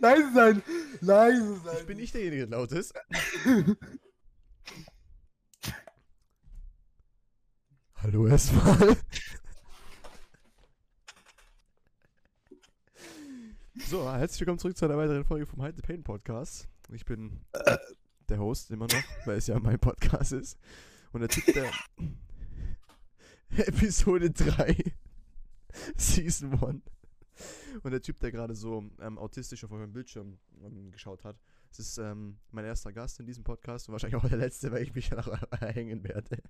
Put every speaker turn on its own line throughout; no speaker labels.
leise sein! Leise sein!
Ich bin nicht derjenige, der laut ist. Hallo erstmal. So, herzlich willkommen zurück zu einer weiteren Folge vom Hide the Pain Podcast. Ich bin der Host immer noch, weil es ja mein Podcast ist. Und der Typ, der Episode 3, Season 1. Und der Typ, der gerade so ähm, autistisch auf eurem Bildschirm ähm, geschaut hat, das ist ähm, mein erster Gast in diesem Podcast und wahrscheinlich auch der letzte, weil ich mich ja noch hängen werde.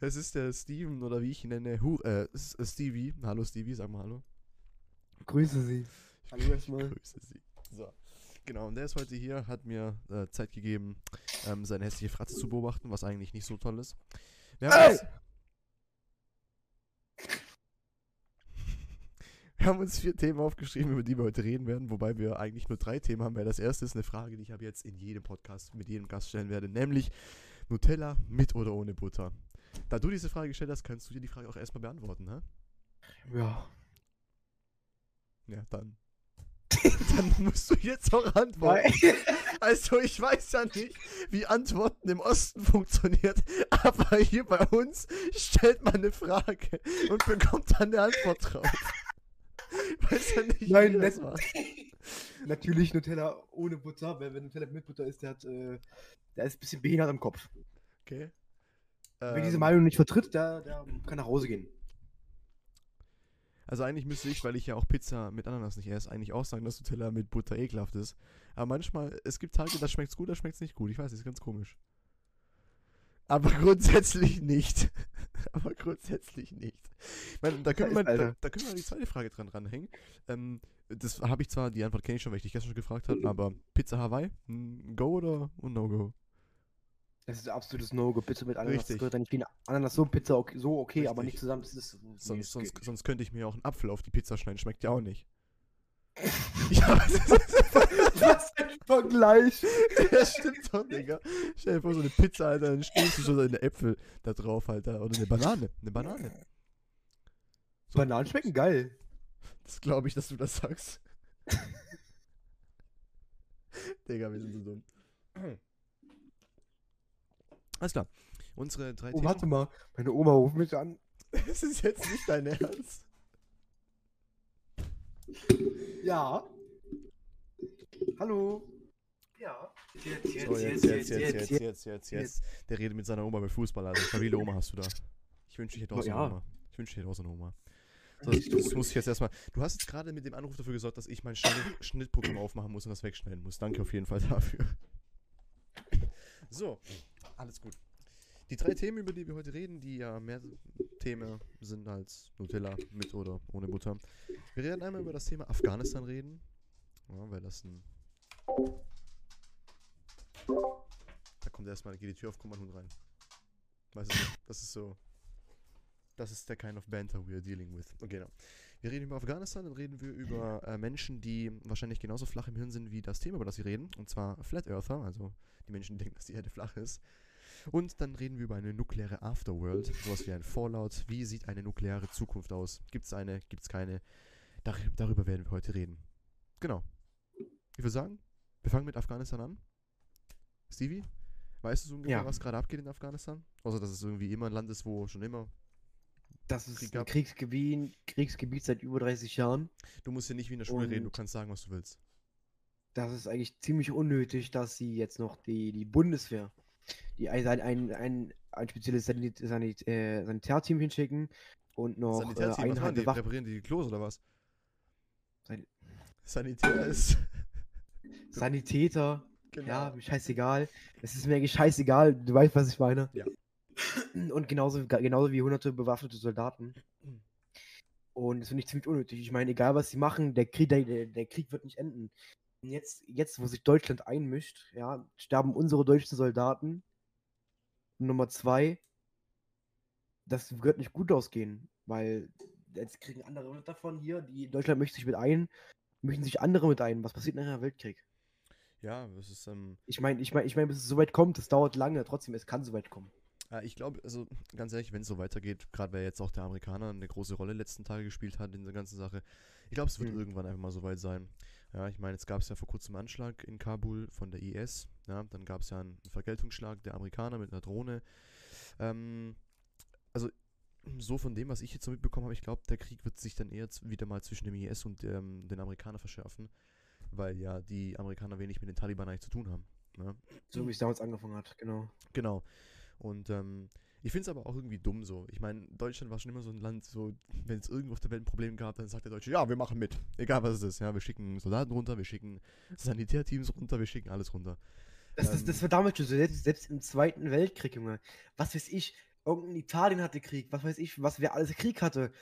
Es ist der Steven oder wie ich ihn nenne, Hu äh, es ist Stevie. Hallo Stevie, sag mal hallo.
Grüße Sie. Hallo erstmal.
Grüße Sie. So. Genau, und der ist heute hier, hat mir äh, Zeit gegeben, ähm, seine hässliche Fratze zu beobachten, was eigentlich nicht so toll ist. Wir haben,
Ey!
Wir haben uns vier Themen aufgeschrieben, über die wir heute reden werden, wobei wir eigentlich nur drei Themen haben, weil das erste ist eine Frage, die ich ab jetzt in jedem Podcast mit jedem Gast stellen werde, nämlich Nutella mit oder ohne Butter. Da du diese Frage gestellt hast, kannst du dir die Frage auch erstmal beantworten, ne?
Ja.
Ja, dann. dann musst du jetzt auch antworten. Also ich weiß ja nicht, wie Antworten im Osten funktioniert, aber hier bei uns stellt man eine Frage und bekommt dann eine Antwort drauf. Weiß ja nicht,
Nein,
wie das
nett.
war.
Natürlich Nutella ohne Butter. Wer, wer Nutella mit Butter isst, der hat, äh, der ist ein bisschen behindert am Kopf.
Okay.
Wer diese
Ähm,
Meinung nicht vertritt, der, der kann nach Hause gehen.
Also eigentlich müsste ich, weil ich ja auch Pizza mit Ananas nicht esse, eigentlich auch sagen, dass Nutella mit Butter ekelhaft ist. Aber manchmal, es gibt Tage, da schmeckt's gut, da schmeckt's nicht gut. Ich weiß, das ist ganz komisch. Aber grundsätzlich nicht. Aber grundsätzlich nicht. Ich meine, da können, wir, da, da können wir die zweite Frage dran ranhängen. Ähm, das habe ich zwar, die Antwort kenne ich schon, weil ich dich gestern schon gefragt habe, aber Pizza Hawaii, ein Go oder No-Go?
Das ist absolutes No-Go. Pizza mit Ananas
Richtig.
gehört da nicht wie eine Ananas. So Pizza okay, so okay, aber nicht zusammen. Das ist, nee,
Sonst,
das
sonst, sonst könnte ich mir auch einen Apfel auf die Pizza schneiden, schmeckt ja auch nicht. ja, was das?
Ein Vergleich?
Ja, stimmt doch, Digga. Stell dir vor, so eine Pizza, Alter, dann stehst du schon so eine Äpfel da drauf, Alter. Oder eine Banane. Eine Banane. So.
Bananen schmecken geil.
Das glaube ich, dass du das sagst. Digga, wir sind so dumm. Alles klar. Unsere drei
Oh,
Themen.
warte mal. Meine Oma ruft mich an.
Das ist jetzt nicht dein Ernst.
Ja. Hallo. Ja. Jetzt,
So, jetzt, jetzt, jetzt, jetzt, jetzt, jetzt, jetzt. Der redet mit seiner Oma bei Fußball, Alter. Stabile Oma hast du da. Ich wünschte, ich hätte auch so eine. Oma. Ich wünschte, ich hätte auch so eine Oma. So, das, das muss ich jetzt erstmal. Du hast jetzt gerade mit dem Anruf dafür gesorgt, dass ich mein Schnitt, Schnittprogramm aufmachen muss und das wegschneiden muss. Danke auf jeden Fall dafür. So, alles gut. Die drei Themen, über die wir heute reden, die ja mehr Themen sind als Nutella mit oder ohne Butter. Wir werden einmal über das Thema Afghanistan reden. Ja, weil das ein. Da kommt erstmal, geht die Tür auf, kommt mein Hund rein. Weißt du, das ist so. Das ist der kind of banter we are dealing with. Okay, genau. Wir reden über Afghanistan, dann reden wir über äh, Menschen, die wahrscheinlich genauso flach im Hirn sind wie das Thema, über das sie reden. Und zwar Flat Earther, also die Menschen, die denken, dass die Erde flach ist. Und dann reden wir über eine nukleare Afterworld, sowas wie ein Fallout. Wie sieht eine nukleare Zukunft aus? Gibt es eine? Gibt es keine? Dar darüber werden wir heute reden. Genau. Ich würde sagen, wir fangen mit Afghanistan an. Stevie, weißt du so ungefähr,
Ja.
was gerade abgeht in Afghanistan? Außer, dass es irgendwie immer ein Land ist, wo schon immer.
Das ist
Krieg
ein. Kriegsgebiet, Kriegsgebiet seit über 30 Jahren.
Du musst hier nicht wie in der Schule reden, du
Und-
kannst sagen, was du willst.
Das ist eigentlich ziemlich unnötig, dass sie jetzt noch die, die Bundeswehr, die ein, ein, ein, ein, spezielles Sanit, Sanit, äh, Sanitärteam hinschicken und noch äh,
Sanitärteam, was machen
Einheiten
die?
bewachen.
Reparieren die die Klos oder was?
San-
Sanitär ist.
Sanitäter,
Genau.
ja, mir scheißegal. Es ist mir eigentlich scheißegal, du weißt, was ich meine.
Ja.
Und genauso, genauso wie hunderte bewaffnete Soldaten. Und das finde ich ziemlich unnötig. Ich meine, egal was sie machen, der Krieg, der der Krieg wird nicht enden. Jetzt, jetzt, wo sich Deutschland einmischt, ja, sterben unsere deutschen Soldaten. Und Nummer zwei, das wird nicht gut ausgehen, weil jetzt kriegen andere mit davon hier, die Deutschland möchte sich mit ein, möchten sich andere mit ein. Was passiert nach einem Weltkrieg?
Ja, das ist, ähm,
Ich meine, ich meine, ich meine, bis es so weit kommt, das dauert lange, trotzdem, es kann so weit kommen.
Äh, ich glaube, also ganz ehrlich, wenn es so weitergeht, gerade weil jetzt auch der Amerikaner eine große Rolle letzten Tage gespielt hat in der ganzen Sache, ich glaube, es wird
Hm.
irgendwann einfach mal so weit sein. Ja, ich meine, jetzt gab es ja vor kurzem einen Anschlag in Kabul von der IS. Ja, dann gab es ja einen Vergeltungsschlag der Amerikaner mit einer Drohne. Ähm, also so von dem, was ich jetzt so mitbekommen habe, ich glaube, der Krieg wird sich dann eher wieder mal zwischen dem IS und ähm, den Amerikanern verschärfen, weil ja die Amerikaner wenig mit den Taliban eigentlich zu tun haben. Ne?
So wie es damals angefangen hat, genau.
Genau. Und ähm, ich finde es aber auch irgendwie dumm so. Ich meine, Deutschland war schon immer so ein Land, so, wenn es irgendwo auf der Welt ein Problem gab, dann sagt der Deutsche, ja, wir machen mit. Egal was es ist. Ja, wir schicken Soldaten runter, wir schicken Sanitärteams runter, wir schicken alles runter.
Das, das,
Ähm.
das war damals schon so, selbst, selbst im Zweiten Weltkrieg, Junge. Was weiß ich, irgendein Italien hatte Krieg, was weiß ich, was wer alles Krieg hatte.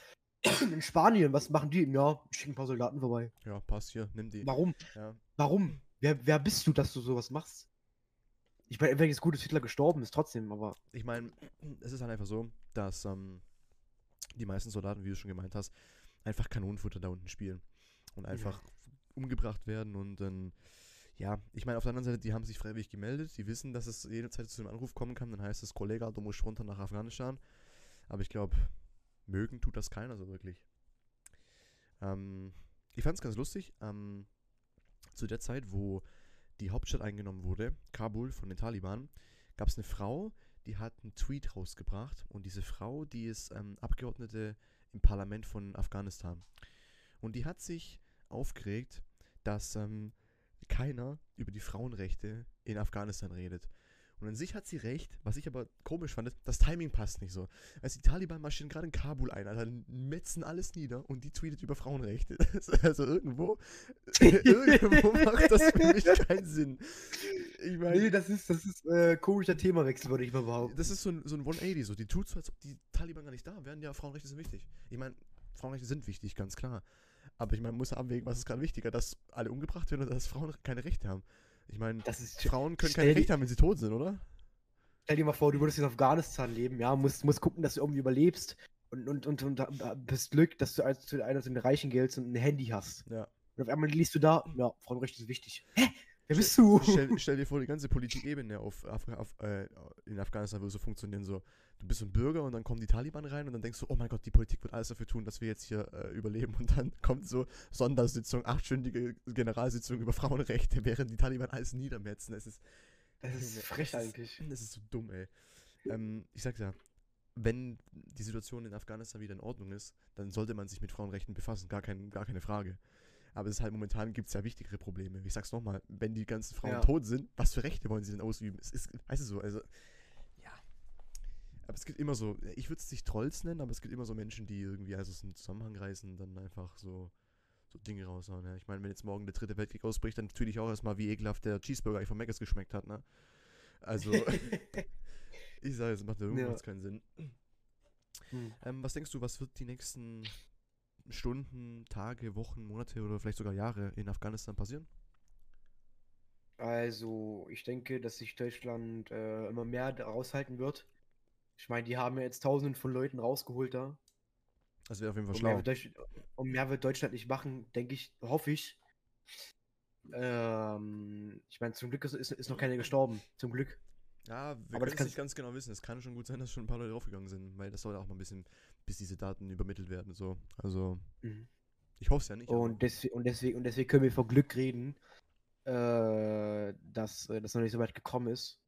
In Spanien, was machen die? Ja, schicken ein paar Soldaten vorbei.
Ja, passt hier, nimm die.
Warum?
Ja.
Warum? Wer, wer bist du, dass du sowas machst? Ich meine, wenn jetzt gut, dass Hitler gestorben ist, trotzdem, aber.
Ich meine, es ist halt einfach so, dass ähm, die meisten Soldaten, wie du schon gemeint hast, einfach Kanonenfutter da unten spielen und einfach umgebracht werden und dann, ja, ich meine, auf der anderen Seite, die haben sich freiwillig gemeldet, die wissen, dass es jederzeit zu einem Anruf kommen kann, dann heißt es, Kollege, du musst runter nach Afghanistan, aber ich glaube, mögen tut das keiner so wirklich. Ähm, ich fand es ganz lustig, ähm, zu der Zeit, wo die Hauptstadt eingenommen wurde, Kabul von den Taliban, gab es eine Frau, die hat einen Tweet rausgebracht und diese Frau, die ist ähm, Abgeordnete im Parlament von Afghanistan. Und die hat sich aufgeregt, dass ähm, keiner über die Frauenrechte in Afghanistan redet. Und an sich hat sie recht, was ich aber komisch fand, das Timing passt nicht so. Also die Taliban marschieren gerade in Kabul ein, Alter, metzen alles nieder und die tweetet über Frauenrechte. also irgendwo, irgendwo macht das für mich keinen Sinn. Ich meine,
Nee, das ist, das ist äh, komischer Themawechsel, würde ich mal behaupten.
das ist so ein, so ein 180, so. Die tut so, als ob die Taliban gar nicht da wären. Ja, Frauenrechte sind wichtig. Ich meine, Frauenrechte sind wichtig, ganz klar. Aber ich meine, man muss abwägen, was ist gerade wichtiger, dass alle umgebracht werden oder dass Frauen keine Rechte haben. Ich meine, Frauen können keine Rechte haben, wenn sie tot sind, oder?
Stell dir mal vor, du würdest in Afghanistan leben, ja, musst, musst gucken, dass du irgendwie überlebst und, und, und, und da- bist Glück, dass du als zu einer zu den Reichen giltst und ein Handy hast.
Ja.
Und auf einmal liest du da, ja, Frauenrechte ist wichtig. Hä? Wer bist du?
Stell, stell dir vor, die ganze Politikebene auf, Af auf, äh, in Afghanistan würde so funktionieren, so. Du bist so ein Bürger und dann kommen die Taliban rein und dann denkst du, oh mein Gott, die Politik wird alles dafür tun, dass wir jetzt hier äh, überleben. Und dann kommt so Sondersitzung, achtstündige Generalsitzung über Frauenrechte, während die Taliban alles niedermetzen. Es ist,
Das ist frech
das
eigentlich.
Ist, das ist so dumm, ey. Ähm, ich sag's ja, wenn die Situation in Afghanistan wieder in Ordnung ist, dann sollte man sich mit Frauenrechten befassen, gar, kein, gar keine Frage. Aber es ist halt momentan gibt es ja wichtigere Probleme. Ich sag's nochmal, wenn die ganzen Frauen
Ja.
tot sind, was für Rechte wollen sie denn ausüben? Es ist, weißt du so, also, ja. Aber es gibt immer so, ich würde es nicht Trolls nennen, aber es gibt immer so Menschen, die irgendwie also so einen Zusammenhang reißen und dann einfach so, so Dinge raushauen. Ja. Ich meine, wenn jetzt morgen der dritte Weltkrieg ausbricht, dann tweete ich auch erstmal, wie ekelhaft der Cheeseburger eigentlich von Maggis geschmeckt hat, ne? Also, ich sage, es macht ja
Ja.
irgendwas keinen Sinn.
Hm.
Ähm, was denkst du, was wird die nächsten Stunden, Tage, Wochen, Monate oder vielleicht sogar Jahre in Afghanistan passieren?
Also, ich denke, dass sich Deutschland äh, immer mehr raushalten wird. Ich meine, die haben ja jetzt tausenden von Leuten rausgeholt da.
Das wäre auf jeden Fall
Und mehr,
schlau.
und mehr wird Deutschland nicht machen, denke ich, hoffe ich. Ähm, ich meine, zum Glück ist, ist, ist noch keiner gestorben. Zum Glück.
Ja, wir können es nicht ganz genau wissen. Es kann schon gut sein, dass schon ein paar Leute draufgegangen sind, weil das soll auch mal ein bisschen, bis diese Daten übermittelt werden. So. Also,
Mhm.
ich hoffe es ja nicht.
Und, deswegen, und, deswegen, und deswegen können wir vor Glück reden, äh, dass äh, das noch nicht so weit gekommen ist.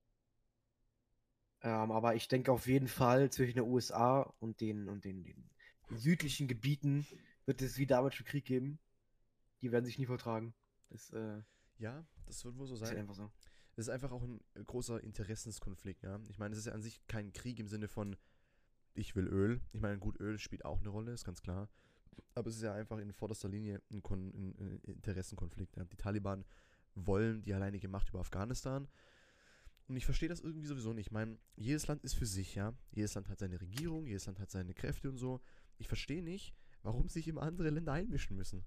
Ähm, aber ich denke auf jeden Fall zwischen den USA und den, und den, den südlichen Gebieten wird es wie damals schon Krieg geben. Die werden sich nie vertragen. Das äh,
ja, das wird wohl so
ist halt
sein.
einfach so.
Es ist einfach auch ein äh, großer Interessenskonflikt, ja. Ich meine, es ist ja an sich kein Krieg im Sinne von, ich will Öl. Ich meine, gut, Öl spielt auch eine Rolle, ist ganz klar. Aber es ist ja einfach in vorderster Linie ein, Kon ein Interessenkonflikt. Ja. Die Taliban wollen die alleinige Macht über Afghanistan. Und ich verstehe das irgendwie sowieso nicht. Ich meine, jedes Land ist für sich, ja. Jedes Land hat seine Regierung, jedes Land hat seine Kräfte und so. Ich verstehe nicht, warum sich immer andere Länder einmischen müssen.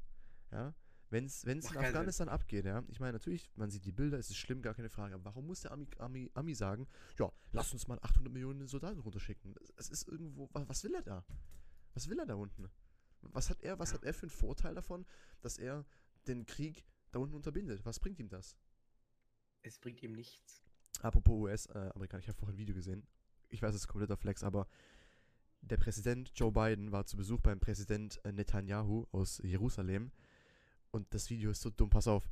Ja. Wenn es in
keinen Sinn.
Afghanistan abgeht, ja. Ich meine, natürlich, man sieht die Bilder, es ist schlimm, gar keine Frage. Aber warum muss der Ami, Ami, Ami sagen, ja, lass uns mal 800 Millionen Soldaten runterschicken? Es- ist irgendwo, was, was will er da? Was will er da unten? Was hat er, was
Ja.
hat er für einen Vorteil davon, dass er den Krieg da unten unterbindet? Was bringt ihm das?
Es bringt ihm nichts.
Apropos US-Amerikaner, ich habe vorhin ein Video gesehen. ich weiß, es ist kompletter Flex, aber der Präsident Joe Biden war zu Besuch beim Präsident äh, Netanyahu aus Jerusalem. Und das Video ist so dumm, pass auf.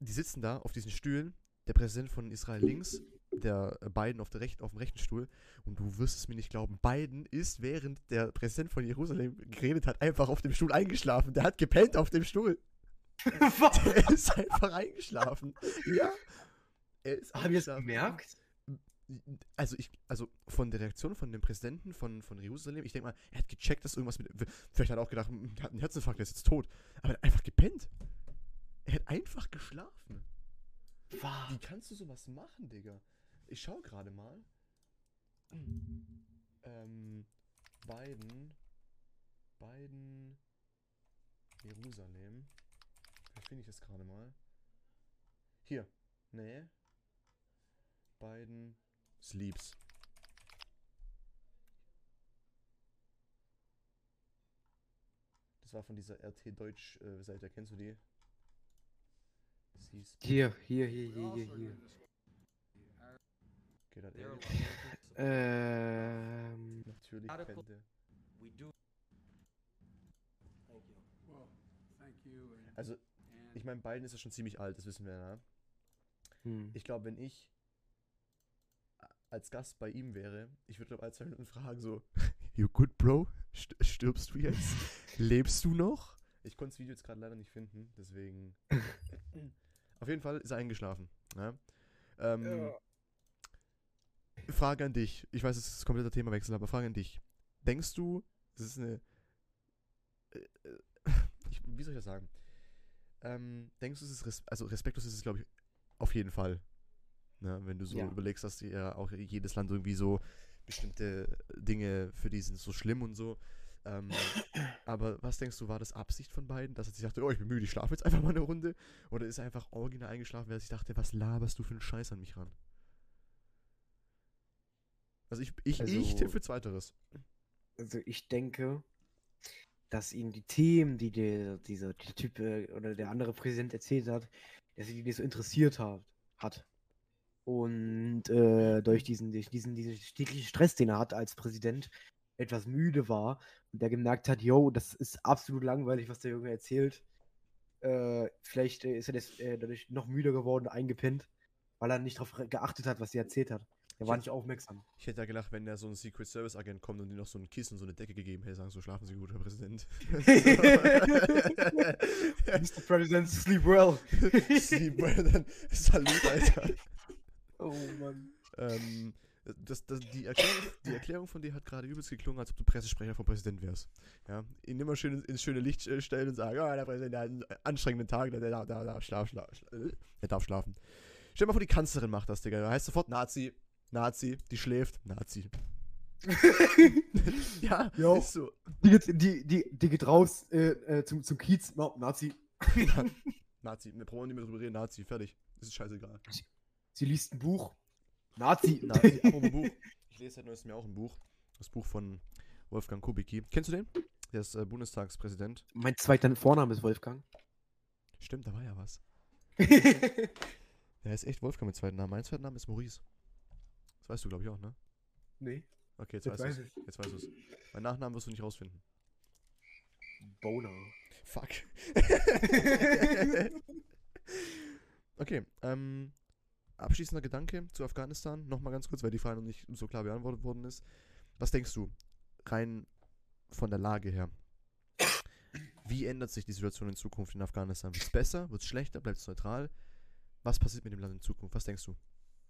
Die sitzen da auf diesen Stühlen, der Präsident von Israel links, der äh, Biden auf, der Recht, auf dem rechten Stuhl. Und du wirst es mir nicht glauben, Biden ist, während der Präsident von Jerusalem geredet hat, einfach auf dem Stuhl eingeschlafen. Der hat gepennt auf dem Stuhl. der ist einfach eingeschlafen. Ja.
Er ist Haben wir es gemerkt?
Also ich, also von der Reaktion von dem Präsidenten von, von Jerusalem, ich denke mal, er hat gecheckt, dass irgendwas mit. Vielleicht hat er auch gedacht, hm, er hat einen Herzinfarkt, der ist jetzt tot. Aber er hat einfach gepennt. Er hat einfach geschlafen.
Wow.
Wie kannst du sowas machen, Digga? Ich schau gerade mal. Ähm, Biden. Biden. Jerusalem. Vielleicht finde ich es gerade mal. Hier. Nee. Biden. Sleeps. Das war von dieser RT Deutsch äh, Seite, kennst du die?
Hier, hier, hier, hier, hier, hier.
Geht das ehrlich?
Ähm.
Natürlich er. Also, ich meine, Biden ist ja schon ziemlich alt, das wissen wir, ja. Hm. Ich glaube, wenn ich als Gast bei ihm wäre, ich würde glaube alle zwei Minuten fragen so, you good bro? Stirbst du jetzt? Lebst du noch? Ich konnte das Video jetzt gerade leider nicht finden, deswegen. Auf jeden Fall ist er eingeschlafen. Ja? Ähm, ja. Frage an dich. Ich weiß, es ist ein kompletter Themawechsel, aber Frage an dich. Denkst du, es ist eine. Äh, äh, ich, wie soll ich das sagen? Ähm, denkst du, es ist. Res also respektlos ist es, glaube ich, auf jeden Fall. Ne? Wenn du so ja. überlegst, dass ja auch jedes Land irgendwie so bestimmte Dinge für die sind so schlimm und so. Ähm, aber was denkst du, war das Absicht von beiden, dass er sich dachte, oh, ich bin müde, ich schlafe jetzt einfach mal eine Runde? Oder ist er einfach original eingeschlafen, weil er sich dachte, was laberst du für einen Scheiß an mich ran? Also ich, ich, also, ich tippe für Zweiteres.
Also ich denke, dass ihn die Themen, die der, dieser, der Typ äh, oder der andere Präsident erzählt hat, dass ihn die so interessiert hat. hat. Und äh, durch diesen, durch diesen, diesen täglichen Stress, den er hat als Präsident, etwas müde war und der gemerkt hat, yo, das ist absolut langweilig, was der Junge erzählt. Äh, vielleicht äh, ist er das, äh, dadurch noch müder geworden, eingepennt, weil er nicht darauf geachtet hat, was sie erzählt hat. Er war nicht aufmerksam.
Ich hätte ja gelacht, wenn da so ein Secret Service Agent kommt und ihm noch so ein Kissen, so eine Decke gegeben hätte, sagen so, schlafen Sie gut, Herr Präsident.
Mr. President, sleep well.
sleep well, dann Salut, Alter.
Oh Mann.
Ähm, das, das, die, Erklärung, die Erklärung von dir hat gerade übelst geklungen, als ob du Pressesprecher vom Präsident wärst. Ja, ihn immer schön ins schöne Licht äh, stellen und sagen, oh, der Präsident der hat einen anstrengenden Tag, der, der, der, der, schlaf, schlaf, der darf schlafen. Stell dir mal vor, die Kanzlerin macht das, Digga. Da heißt sofort Nazi, Nazi, die schläft, Nazi. ja, jo. ist so.
Die geht, die, die, die geht raus äh, äh, zum, zum Kiez, no, Nazi.
Nazi, wir brauchen nicht mehr drüber reden, Nazi, fertig. Das ist scheißegal.
Sie liest ein Buch. Nazi.
Nazi, apropos Buch. Ich lese seit neuestem Jahr auch ein Buch. Das Buch von Wolfgang Kubicki. Kennst du den? Der ist äh, Bundestagspräsident.
Mein zweiter Vorname ist Wolfgang.
Stimmt, da war ja was. Der ist echt Wolfgang mit zweiten Namen. Mein zweiter Name ist Maurice. Das weißt du, glaube ich, auch, ne?
Nee.
Okay, jetzt, jetzt weißt du es. Jetzt weißt du es. Mein Nachnamen wirst du nicht rausfinden.
Boner.
Fuck. okay, ähm, Abschließender Gedanke zu Afghanistan, nochmal ganz kurz, weil die Frage noch nicht so klar beantwortet worden ist. Was denkst du, rein von der Lage her? Wie ändert sich die Situation in Zukunft in Afghanistan? Wird es besser? Wird es schlechter? Bleibt es neutral? Was passiert mit dem Land in Zukunft? Was denkst du?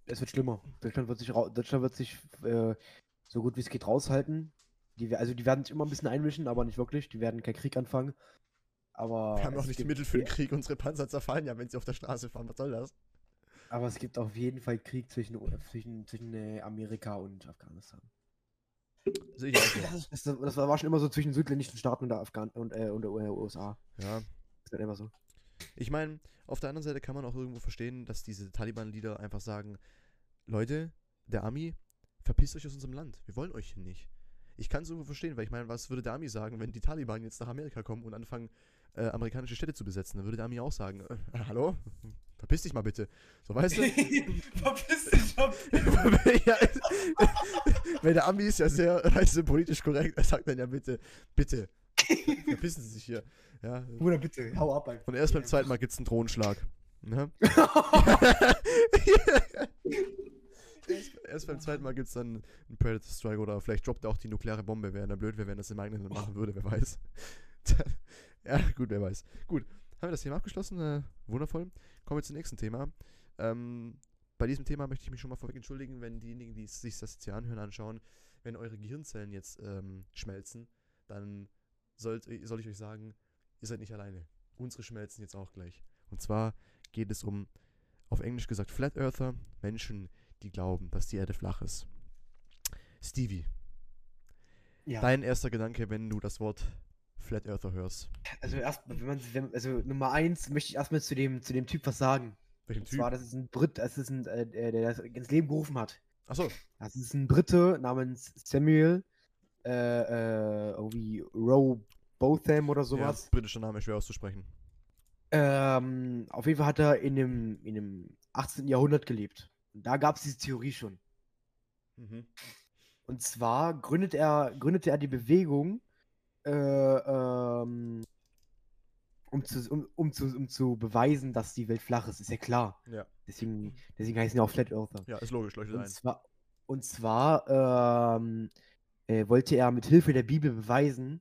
Es wird schlimmer. Deutschland wird sich, Deutschland wird sich äh, so gut wie es geht raushalten. Die, also die werden sich immer ein bisschen einmischen, aber nicht wirklich. Die werden keinen Krieg anfangen. Aber
wir haben auch nicht die Mittel für den Krieg. Unsere Panzer zerfallen ja, wenn sie auf der Straße fahren. Was soll das?
Aber es gibt auf jeden Fall Krieg zwischen, zwischen, zwischen äh, Amerika und Afghanistan.
Auch
das, das, das, war schon immer so zwischen südländischen Staaten und der, Afghan und, äh, und der USA.
Ja.
Das ist halt immer so.
Ich meine, auf der anderen Seite kann man auch irgendwo verstehen, dass diese Taliban-Leader einfach sagen: Leute, der Army, verpisst euch aus unserem Land. Wir wollen euch hier nicht. ich kann es irgendwo verstehen, weil ich meine, was würde der Ami sagen, wenn die Taliban jetzt nach Amerika kommen und anfangen, äh, amerikanische Städte zu besetzen? Dann würde der Ami auch sagen, äh, hallo? Verpiss dich mal bitte. So, weißt du?
Verpiss dich mal.
ja, weil der Ami ist ja sehr, weißt du, politisch korrekt. Er sagt dann ja bitte, bitte, verpissen Sie sich hier. Ja.
Bruder, bitte, hau ab einfach.
Und erst beim zweiten Mal gibt es einen Drohenschlag. Ne? erst, erst beim zweiten Mal gibt es dann einen Predator Strike oder vielleicht droppt er auch die nukleare Bombe. Wäre dann blöd, wäre, wenn das im eigenen Land machen würde, wer weiß. ja, gut, wer weiß. Gut, haben wir das Thema abgeschlossen? Äh, wundervoll. Kommen wir zum nächsten Thema. Ähm, bei diesem Thema möchte ich mich schon mal vorweg entschuldigen, wenn diejenigen, die sich das jetzt hier anhören, anschauen, wenn eure Gehirnzellen jetzt ähm, schmelzen, dann sollt, soll ich euch sagen, ihr seid nicht alleine. Unsere schmelzen jetzt auch gleich. Und zwar geht es um, auf Englisch gesagt, Flat Earther, Menschen, die glauben, dass die Erde flach ist. Stevie,
Ja.
dein erster Gedanke, wenn du das Wort Flat Earther hörst.
Also erst, wenn man, wenn, also Nummer eins möchte ich erstmal zu dem, zu dem Typ was sagen.
Welchen
Und
Typ?
zwar, das ist ein Brit, das ist ein, äh, der das ins Leben gerufen hat.
Achso,
Das ist ein Brite namens Samuel, äh, äh, irgendwie Row Botham oder
ja,
sowas.
britischer Name, schwer auszusprechen.
Ähm, auf jeden Fall hat er in dem, in dem 18. Jahrhundert gelebt. Und da gab es diese Theorie schon.
Mhm.
Und zwar gründet er, gründete er die Bewegung, äh, ähm, um, zu, um, um, zu, um zu beweisen, dass die Welt flach ist. Ist ja klar.
Ja.
Deswegen, deswegen heißen ja auch Flat Earther.
Ja, ist logisch, leuchtet
Und
ein.
zwar, und zwar ähm, äh, wollte er mit Hilfe der Bibel beweisen,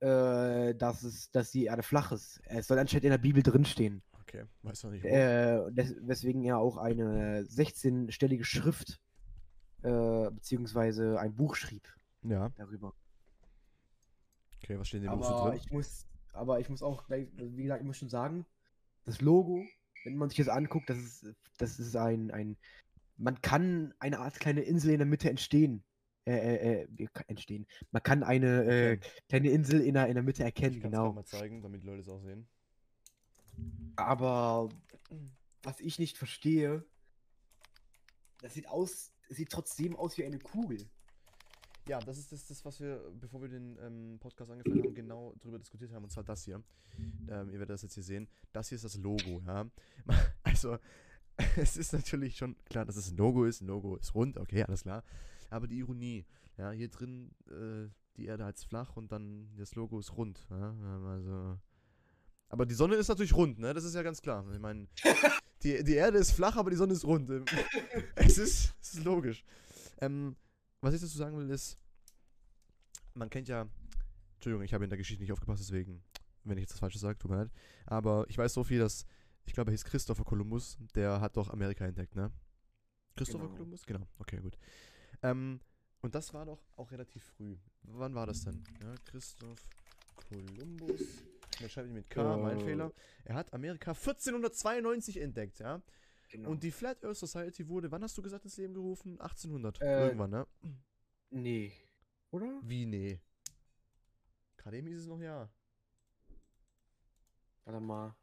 äh, dass, es, dass die Erde flach ist. Es soll anscheinend in der Bibel drinstehen.
Okay, weiß noch nicht.
Äh, des, weswegen er auch eine 16-stellige Schrift äh, beziehungsweise ein Buch schrieb
ja,
darüber.
Okay, was steht in dem Buch so
Aber
drin?
ich muss, aber ich muss auch gleich, wie gesagt, ich muss schon sagen, das Logo, wenn man sich das anguckt, das ist, das ist ein, ein, man kann eine Art kleine Insel in der Mitte entstehen. Äh, äh, äh, entstehen. Man kann eine äh, kleine Insel in der, in der Mitte
Ich
erkennen,
es
genau.
mal zeigen, damit die Leute es auch sehen.
Aber was ich nicht verstehe, das sieht aus, es sieht trotzdem aus wie eine Kugel.
Ja, das ist das, das was wir, bevor wir den ähm, Podcast angefangen haben, genau darüber diskutiert haben, und zwar das hier. Ähm, ihr werdet das jetzt hier sehen. Das hier ist das Logo, ja. Also, es ist natürlich schon klar, dass es ein Logo ist. Ein Logo ist rund, okay, alles klar. Aber die Ironie, ja, hier drin äh, die Erde als flach und dann das Logo ist rund. Ja? Also. Aber die Sonne ist natürlich rund, ne? Das ist ja ganz klar. Ich meine, die, die Erde ist flach, aber die Sonne ist rund. Ähm, es, ist, es ist logisch. Ähm, was ich dazu sagen will, ist, man kennt ja, Entschuldigung, ich habe in der Geschichte nicht aufgepasst, deswegen, wenn ich jetzt das Falsche sage, tut mir leid. Aber ich weiß so viel, dass, ich glaube, er hieß Christopher Columbus, der hat doch Amerika entdeckt, ne? Christopher
Genau.
Columbus? Genau, okay, gut. Ähm, und das war doch auch relativ früh. Wann war das denn? Ja, Christoph Columbus. Da schreibe ich mit K, mein
Äh.
Fehler. Er hat Amerika 1492 entdeckt, ja?
Genau.
Und die Flat Earth Society wurde, wann hast du gesagt, ins Leben gerufen? 1800.
Äh,
Irgendwann, ne?
nee. Oder?
Wie, nee? Gerade eben hieß es noch ja.
Warte mal.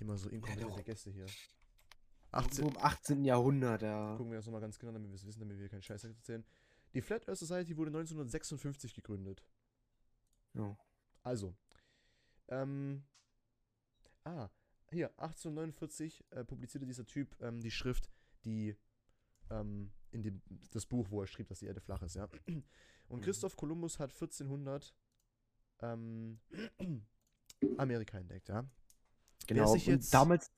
Immer so inkompetente
doch.
Gäste hier.
Irgendwo
18.
im 18. Jahrhundert, ja.
Gucken wir das nochmal ganz genau, damit wir es wissen, damit wir keinen Scheiß erzählen. Die Flat Earth Society wurde 1956 gegründet.
Ja.
Also. Ähm. Ah, hier, 1849 äh, publizierte dieser Typ ähm, die Schrift, die ähm, in dem, das Buch, wo er schrieb, dass die Erde flach ist, ja. Und
Mhm.
Christoph Kolumbus hat 1400 ähm, Amerika entdeckt, ja.
Genau. und damals.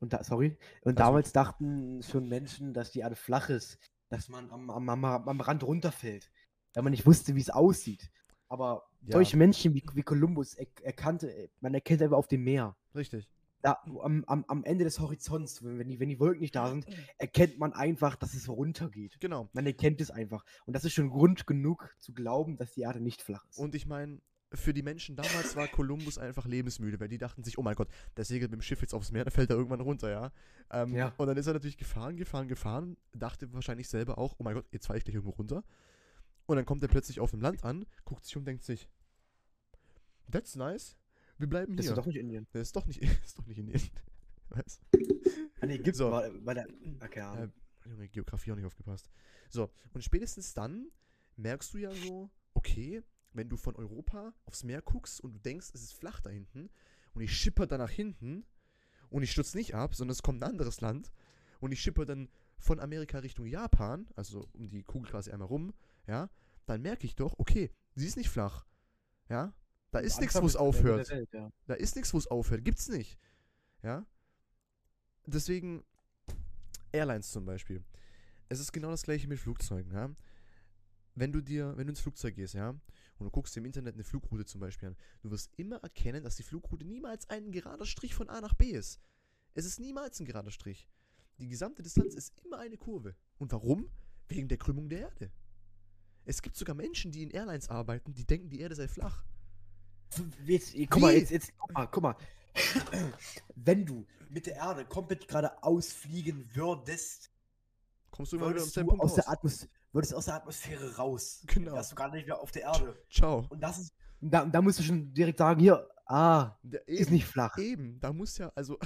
Und da, sorry. Und
Also-
damals dachten schon Menschen, dass die Erde flach ist. Dass man am, am, am, am Rand runterfällt. Weil man nicht wusste, wie es aussieht. Aber
Ja.
solche Menschen wie, wie Kolumbus er, erkannte, man erkennt einfach auf dem Meer.
Richtig.
Da, am, am, am Ende des Horizonts, wenn, die, wenn die Wolken nicht da sind, erkennt man einfach, dass es runtergeht.
Genau.
Man erkennt es einfach. Und das ist schon Grund genug zu glauben, dass die Erde nicht flach ist.
Und ich meine, für die Menschen damals war Kolumbus einfach lebensmüde, weil die dachten sich, oh mein Gott, der segelt mit dem Schiff jetzt aufs Meer, da fällt er irgendwann runter, ja. Ähm,
Ja.
Und dann ist er natürlich gefahren, gefahren, gefahren, dachte wahrscheinlich selber auch, oh mein Gott, jetzt fahre ich gleich irgendwo runter. Und dann kommt er plötzlich auf dem Land an, guckt sich um und denkt sich, that's nice, wir bleiben
das
hier.
ist doch nicht Indien.
Der ist doch nicht, ist doch nicht in Indien. Weißt?
Ah, nee, Ägypten
So.
war, war der. Okay, ja.
Äh, Junge, Geografie auch nicht aufgepasst. So, und spätestens dann merkst du ja so, okay, wenn du von Europa aufs Meer guckst und du denkst, es ist flach da hinten und ich schipper da nach hinten und ich stürze nicht ab, sondern es kommt ein anderes Land und ich schipper dann von Amerika Richtung Japan, also um die Kugel quasi einmal rum, ja, dann merke ich doch, okay, sie ist nicht flach. Ja, da ist nichts, wo es aufhört.
Welt, ja.
Da ist nichts, wo es aufhört. Gibt's nicht. Ja? Deswegen, Airlines zum Beispiel. Es ist genau das gleiche mit Flugzeugen, ja? Wenn du dir, wenn du ins Flugzeug gehst, ja, und du guckst im Internet eine Flugroute zum Beispiel an, du wirst immer erkennen, dass die Flugroute niemals ein gerader Strich von A nach B ist. Es ist niemals ein gerader Strich. Die gesamte Distanz ist immer eine Kurve. Und warum? Wegen der Krümmung der Erde. Es gibt sogar Menschen, die in Airlines arbeiten, die denken, die Erde sei flach.
Jetzt, guck mal, jetzt, jetzt, guck mal, guck mal. Wenn du mit der Erde komplett geradeaus fliegen würdest,
Kommst du immer wieder Punkt
aus der,
raus.
Atmos würdest aus der Atmosphäre raus.
Genau.
Wärst du gar nicht mehr auf der Erde.
Ciao.
Und das ist, da, da musst du schon direkt sagen, hier, ah,
Der,
ist nicht flach.
Eben, da muss ja, also.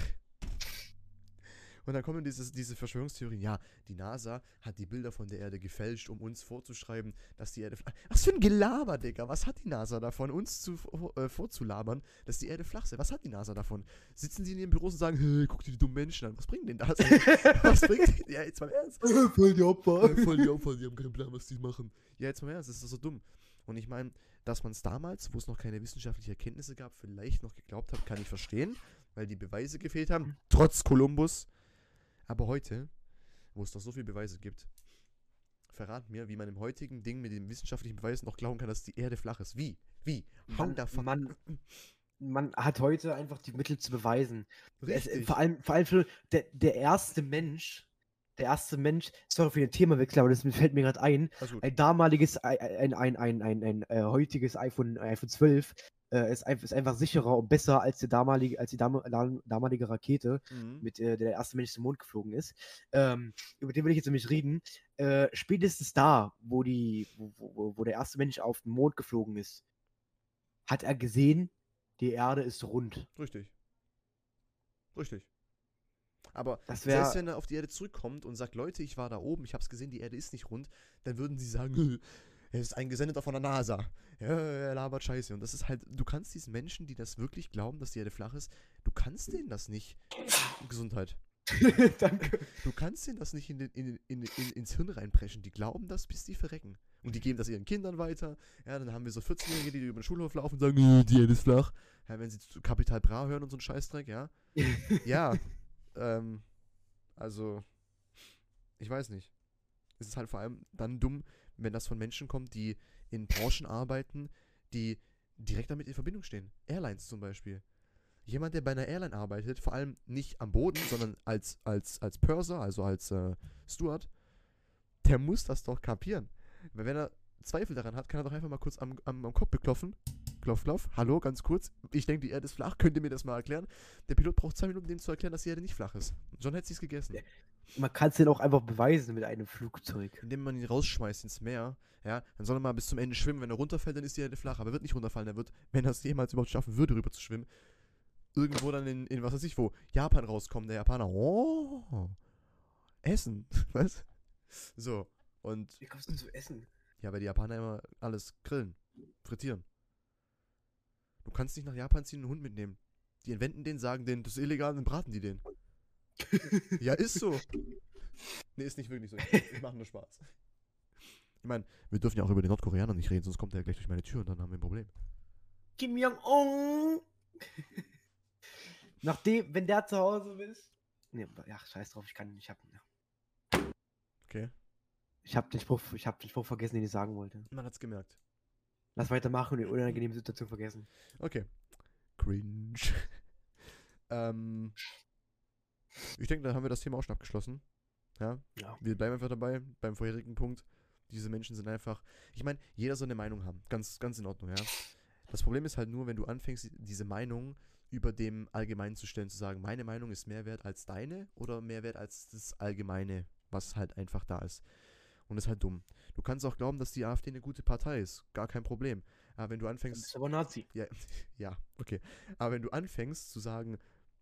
Und dann kommen dieses, diese Verschwörungstheorien. Ja, die NASA hat die Bilder von der Erde gefälscht, um uns vorzuschreiben, dass die Erde flach Was für ein Gelaber, Digga. Was hat die NASA davon, uns zu, äh, vorzulabern, dass die Erde flach sei? Was hat die NASA davon? Sitzen die in ihren Büros und sagen, hey, guck dir die dummen Menschen an. Was bringt denn das? was bringt Ja, jetzt mal ernst.
Voll die Opfer.
Äh, voll die Opfer, die haben keinen Plan, was die machen. Ja, jetzt mal ernst, das ist doch so dumm. Und ich meine, dass man es damals, wo es noch keine wissenschaftlichen Erkenntnisse gab, vielleicht noch geglaubt hat, kann ich verstehen, weil die Beweise gefehlt haben, trotz Kolumbus. Aber heute, wo es doch so viele Beweise gibt, verrat mir, wie man im heutigen Ding mit den wissenschaftlichen Beweisen noch glauben kann, dass die Erde flach ist. Wie? Wie? How
Man, man, hat heute einfach die Mittel zu beweisen. Es, vor allem, vor allem für der, der erste Mensch, der erste Mensch, sorry für den Themawechsel, aber das fällt mir gerade ein, ein damaliges, ein, ein, ein, ein, ein, ein äh, heutiges iPhone, iPhone 12 äh, ist, ein, ist einfach sicherer und besser als die damalige, als die dam dam- damalige Rakete,
Mhm.
mit äh, der der erste Mensch zum Mond geflogen ist. Ähm, über den will ich jetzt nämlich reden. Äh, spätestens da, wo, die, wo, wo, wo der erste Mensch auf den Mond geflogen ist, hat er gesehen, die Erde ist rund.
Richtig. Richtig. Aber
Das
selbst wenn er auf die Erde zurückkommt und sagt, Leute, ich war da oben, ich hab's gesehen, die Erde ist nicht rund, dann würden sie sagen, "Hö, er ist ein Gesendeter von der NASA. Ja, er labert Scheiße. Und das ist halt, du kannst diesen Menschen, die das wirklich glauben, dass die Erde flach ist, du kannst denen das nicht. Gesundheit.
Danke.
Du kannst denen das nicht in den, in, in, in, ins Hirn reinpreschen. Die glauben das, bis die verrecken. Und die geben das ihren Kindern weiter. Ja, dann haben wir so 14-Jährige, die über den Schulhof laufen und sagen, "Äh, die Erde ist flach. Ja, wenn sie zu Kapital Bra hören und so einen Scheißdreck, ja. Ja, ähm, also, ich weiß nicht. Es ist halt vor allem dann dumm, wenn das von Menschen kommt, die in Branchen arbeiten, die direkt damit in Verbindung stehen. Airlines zum Beispiel. Jemand, der bei einer Airline arbeitet, vor allem nicht am Boden, sondern als, als, als Purser, also als äh, Steward, der muss das doch kapieren. Weil wenn er Zweifel daran hat, kann er doch einfach mal kurz am, am, am Kopf beklopfen. Klopf, klopf. Hallo, ganz kurz. Ich denke, die Erde ist flach. Könnt ihr mir das mal erklären? Der Pilot braucht zwei Minuten, dem zu erklären, dass die Erde nicht flach ist. John hätte sich's gegessen.
Man kann es den auch einfach beweisen mit einem Flugzeug.
Indem man ihn rausschmeißt ins Meer, ja, dann soll er mal bis zum Ende schwimmen. Wenn er runterfällt, dann ist die Erde flach. Aber er wird nicht runterfallen. Er wird, wenn er es jemals überhaupt schaffen würde, rüber zu schwimmen, irgendwo dann in, in was weiß ich wo, Japan rauskommen. Der Japaner, oh, Essen, was? So, und
Wie kommst du zu essen?
ja, weil die Japaner immer alles grillen, frittieren. Du kannst nicht nach Japan ziehen und einen Hund mitnehmen. Die entwenden den, sagen denen, das ist illegal, dann braten die den. ja, ist so. Nee, ist nicht wirklich so. Ich, ich mache nur Spaß. Ich meine, wir dürfen ja auch über den Nordkoreaner nicht reden, sonst kommt er gleich durch meine Tür und dann haben wir ein Problem.
Kim Jong-un! Nachdem, wenn der zu Hause ist. Ne, ja, scheiß drauf, ich kann nicht. Ich hab,
Okay.
ich hab den Spruch, ich hab den Spruch vergessen, den ich sagen wollte.
Man hat's gemerkt.
Lass weitermachen und die unangenehme Situation vergessen.
Okay. Cringe. ähm. Ich denke, dann haben wir das Thema auch schon abgeschlossen. Ja.
Ja.
Wir bleiben einfach dabei, beim vorherigen Punkt. Diese Menschen sind einfach. Ich meine, jeder soll eine Meinung haben. Ganz, ganz in Ordnung, ja. Das Problem ist halt nur, wenn du anfängst, diese Meinung über dem Allgemeinen zu stellen, zu sagen, meine Meinung ist mehr wert als deine oder mehr wert als das Allgemeine, was halt einfach da ist. Und das ist halt dumm. Du kannst auch glauben, dass die AfD eine gute Partei ist. Gar kein Problem. Aber wenn du anfängst.
bist aber Nazi.
Ja, ja, okay. Aber wenn du anfängst zu sagen,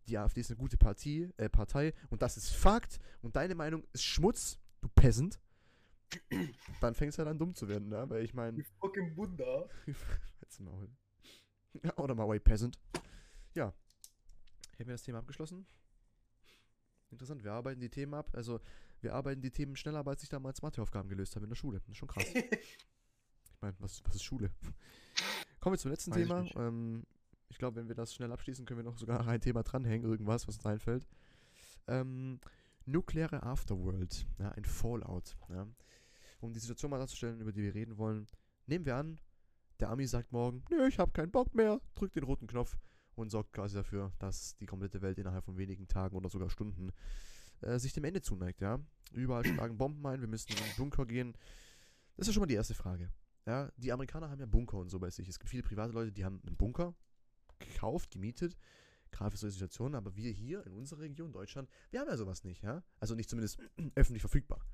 die AfD ist eine gute Partie, äh, Partei und das ist Fakt und deine Meinung ist Schmutz, du Peasant, dann fängst du halt an dumm zu werden, ne? Weil ich meine,
fucking Bunda.
Halt's Maul. Ja, oder mal way Peasant. Ja. Hätten wir das Thema abgeschlossen? Interessant, wir arbeiten die Themen ab. Also, wir arbeiten die Themen schneller, als ich damals Matheaufgaben gelöst habe in der Schule. Das ist schon krass. Ich meine, was, was ist Schule? Kommen wir zum letzten
Weiß
Thema. Ähm, ich glaube, wenn wir das schnell abschließen, können wir noch sogar ein Thema dranhängen, irgendwas, was uns einfällt. Ähm, nukleare Afterworld, ja, ein Fallout. Ja. Um die Situation mal darzustellen, über die wir reden wollen, nehmen wir an, der Ami sagt morgen, nö, ich habe keinen Bock mehr, drückt den roten Knopf und sorgt quasi dafür, dass die komplette Welt innerhalb von wenigen Tagen oder sogar Stunden äh, sich dem Ende zuneigt, ja. Überall schlagen Bomben ein, wir müssen in den Bunker gehen. Das ist schon mal die erste Frage. Ja, die Amerikaner haben ja Bunker und so bei sich. Es gibt viele private Leute, die haben einen Bunker gekauft, gemietet, gerade für solche Situationen, aber wir hier in unserer Region, Deutschland, wir haben ja sowas nicht, ja. Also nicht zumindest öffentlich verfügbar.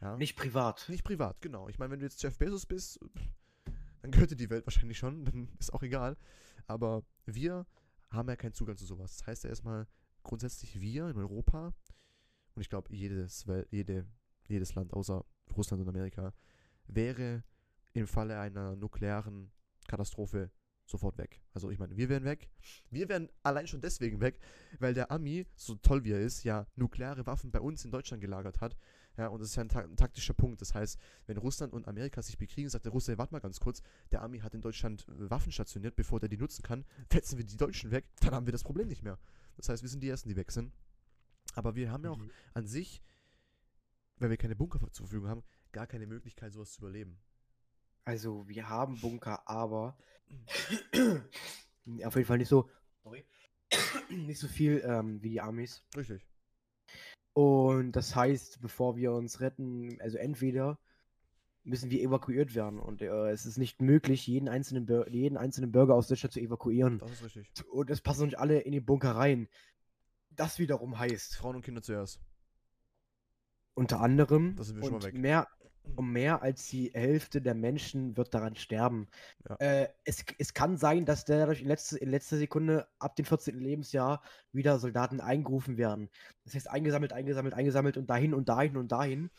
Ja?
Nicht privat.
Nicht privat, genau. Ich meine, wenn du jetzt Jeff Bezos bist, dann gehört dir die Welt wahrscheinlich schon, dann ist auch egal. Aber wir haben ja keinen Zugang zu sowas. Das heißt ja erstmal grundsätzlich wir in Europa und ich glaube jedes, Wel jede, jedes Land außer Russland und Amerika wäre im Falle einer nuklearen Katastrophe sofort weg. Also ich meine, wir wären weg. Wir wären allein schon deswegen weg, weil der Ami, so toll wie er ist, ja nukleare Waffen bei uns in Deutschland gelagert hat. Ja, und das ist ja ein, ta ein taktischer Punkt. Das heißt, wenn Russland und Amerika sich bekriegen, sagt der Russe, warte mal ganz kurz, der Ami hat in Deutschland äh, Waffen stationiert, bevor der die nutzen kann, fetzen wir die Deutschen weg, dann haben wir das Problem nicht mehr. Das heißt, wir sind die Ersten, die weg sind. Aber wir haben ja auch
Mhm.
an sich, weil wir keine Bunker zur Verfügung haben, gar keine Möglichkeit, sowas zu überleben.
Also, wir haben Bunker, aber auf jeden Fall nicht so, sorry, nicht so viel ähm, wie die Amis.
Richtig.
Und das heißt, bevor wir uns retten, also entweder müssen wir evakuiert werden und äh, es ist nicht möglich, jeden einzelnen, jeden einzelnen Bürger aus Deutschland zu evakuieren.
Das ist richtig.
Und es passen nicht alle in den Bunker rein. Das wiederum heißt,
Frauen und Kinder zuerst.
unter anderem,
Da sind wir schon mal weg.
mehr, um mehr als die Hälfte der Menschen wird daran sterben.
Ja.
Äh, es, es kann sein, dass dadurch in letzter, in letzter Sekunde ab dem 14. Lebensjahr wieder Soldaten eingerufen werden. Das heißt, eingesammelt, eingesammelt, eingesammelt und dahin und dahin und dahin.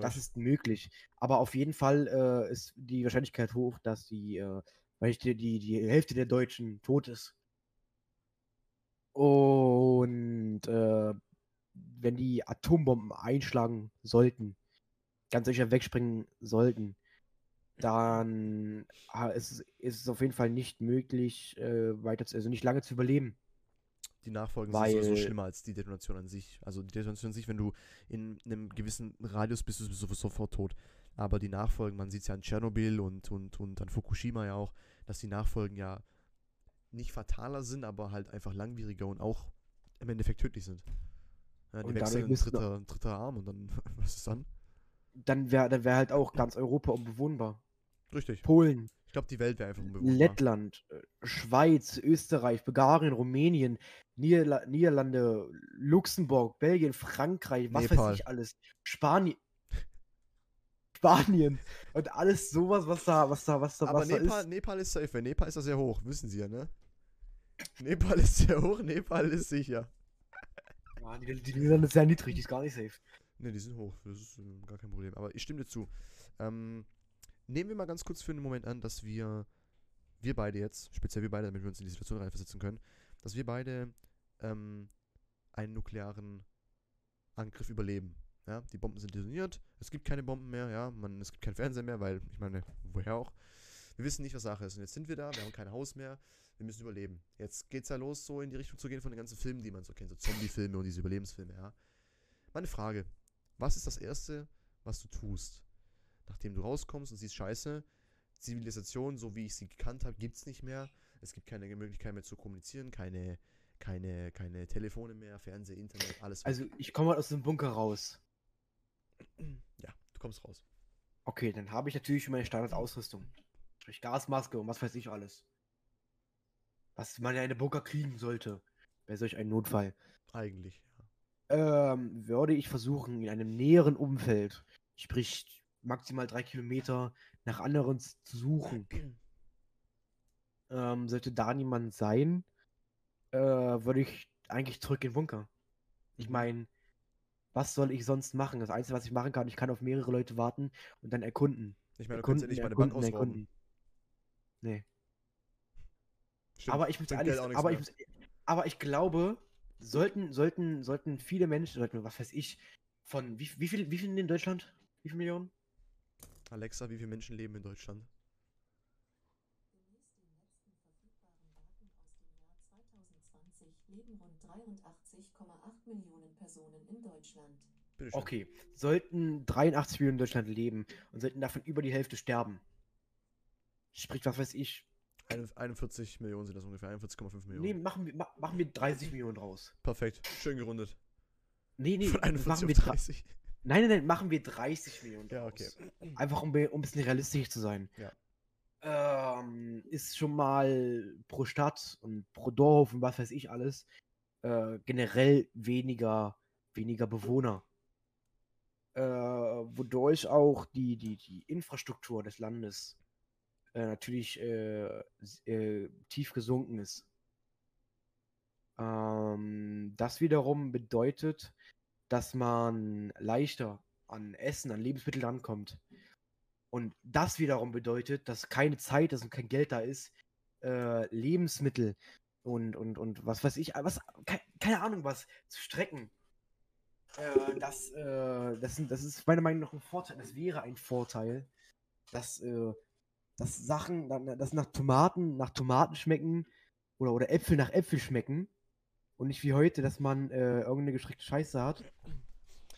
Das ist möglich. Aber auf jeden Fall äh, ist die Wahrscheinlichkeit hoch, dass die, äh, die, die, die Hälfte der Deutschen tot ist. Und äh, wenn die Atombomben einschlagen sollten, ganz sicher wegspringen sollten, dann ah, ist, es- ist es auf jeden Fall nicht möglich, äh, weiter zu, also nicht lange zu überleben.
Die Nachfolgen sind sowieso
weil-
schlimmer als die Detonation an sich. Also die Detonation an sich, wenn du in einem gewissen Radius bist, bist du sowieso sofort tot. Aber die Nachfolgen, man sieht es ja an Tschernobyl und, und, und an Fukushima ja auch, dass die Nachfolgen ja nicht fataler sind, aber halt einfach langwieriger und auch im Endeffekt tödlich sind. Ja, die wechseln dritter, dritter Arm und dann, was ist dann?
Dann wäre dann wär halt auch ganz Europa unbewohnbar.
Richtig.
Polen,
Ich glaube, die Welt wäre einfach unbewohnbar.
Lettland, äh, Schweiz, Österreich, Bulgarien, Rumänien, Niederla Niederlande, Luxemburg, Belgien, Frankreich, was
Nepal.
weiß ich alles. Spanien. Spanien. Und alles sowas, was da, was da, was da,
Aber
was da
Nepal,
ist.
Nepal ist safe, Nepal ist ja sehr hoch, wissen Sie ja, ne? Nepal ist sehr hoch, Nepal ist sicher.
Ja, die, die Niederlande ist sehr niedrig, die ist gar nicht safe.
Ne, die sind hoch, das ist ähm, gar kein Problem. Aber ich stimme dir zu. Ähm, nehmen wir mal ganz kurz für einen Moment an, dass wir, wir beide jetzt, speziell wir beide, damit wir uns in die Situation reinversetzen können, dass wir beide ähm, einen nuklearen Angriff überleben. Ja, die Bomben sind detoniert, es gibt keine Bomben mehr, ja, man, es gibt kein Fernsehen mehr, weil, ich meine, woher auch? Wir wissen nicht, was Sache ist. Und jetzt sind wir da, wir haben kein Haus mehr, wir müssen überleben. Jetzt geht's ja los, so in die Richtung zu gehen von den ganzen Filmen, die man so kennt, so Zombie-Filme und diese Überlebensfilme, ja. Meine Frage, was ist das Erste, was du tust? Nachdem du rauskommst und siehst, scheiße, Zivilisation, so wie ich sie gekannt habe, gibt es nicht mehr. Es gibt keine Möglichkeit mehr zu kommunizieren, keine, keine, keine Telefone mehr, Fernseh, Internet, alles.
Also, ich komme halt aus dem Bunker raus.
ja, du kommst raus.
Okay, dann habe ich natürlich meine Standardausrüstung. Sprich Gasmaske und was weiß ich alles. Was man ja in den Bunker kriegen sollte. Bei solch einem Notfall.
Eigentlich.
Ähm, würde ich versuchen, in einem näheren Umfeld, sprich maximal drei Kilometer, nach anderen zu suchen. Ähm, sollte da niemand sein, äh, würde ich eigentlich zurück in den Bunker. Ich
Mhm.
meine, was soll ich sonst machen? Das Einzige, was ich machen kann, ich kann auf mehrere Leute warten und dann erkunden.
Ich meine, du kannst ja
Erkunden,
nicht meine Bank
erkunden,
ausrauben.
erkunden. Nee.
Stimmt,
Aber ich muss ehrlich, aber ich, muss, aber ich glaube, sollten, sollten, sollten viele Menschen, sollten, was weiß ich, von wie, wie viel, wie viel in Deutschland? Wie viele Millionen?
Alexa, wie viele Menschen leben in Deutschland?
Gemäß den letzten Verfügbaren Daten aus dem Jahr 2020 leben rund 83,8 Millionen Personen in Deutschland.
Okay, sollten 83 Millionen in Deutschland leben und sollten davon über die Hälfte sterben. Sprich, was weiß ich.
Ein- 41 Millionen sind das ungefähr, 41,5 Millionen.
Nee, machen wir, ma- machen wir 30 Millionen draus.
Perfekt, schön gerundet.
Nee, nee,
Von 41
machen wir drei-
30.
Nein, nein, nein, machen wir 30 Millionen
Ja, okay.
Einfach um, um ein bisschen realistisch zu sein.
Ja.
Ähm, ist schon mal pro Stadt und pro Dorf und was weiß ich alles äh, generell weniger, weniger Bewohner. Äh, wodurch auch die, die, die Infrastruktur des Landes äh, natürlich äh, äh, tief gesunken ist. Ähm, das wiederum bedeutet, dass man leichter an Essen, an Lebensmittel rankommt. Und das wiederum bedeutet, dass keine Zeit ist und kein Geld da ist, äh, Lebensmittel und, und, und was weiß ich, was, keine, Ahnung was, zu strecken. Äh, das, äh, das, das ist meiner Meinung nach ein Vorteil, das wäre ein Vorteil, dass, äh, dass Sachen, dass nach Tomaten, nach Tomaten schmecken oder, oder Äpfel nach Äpfel schmecken und nicht wie heute, dass man äh, irgendeine gestreckte Scheiße hat.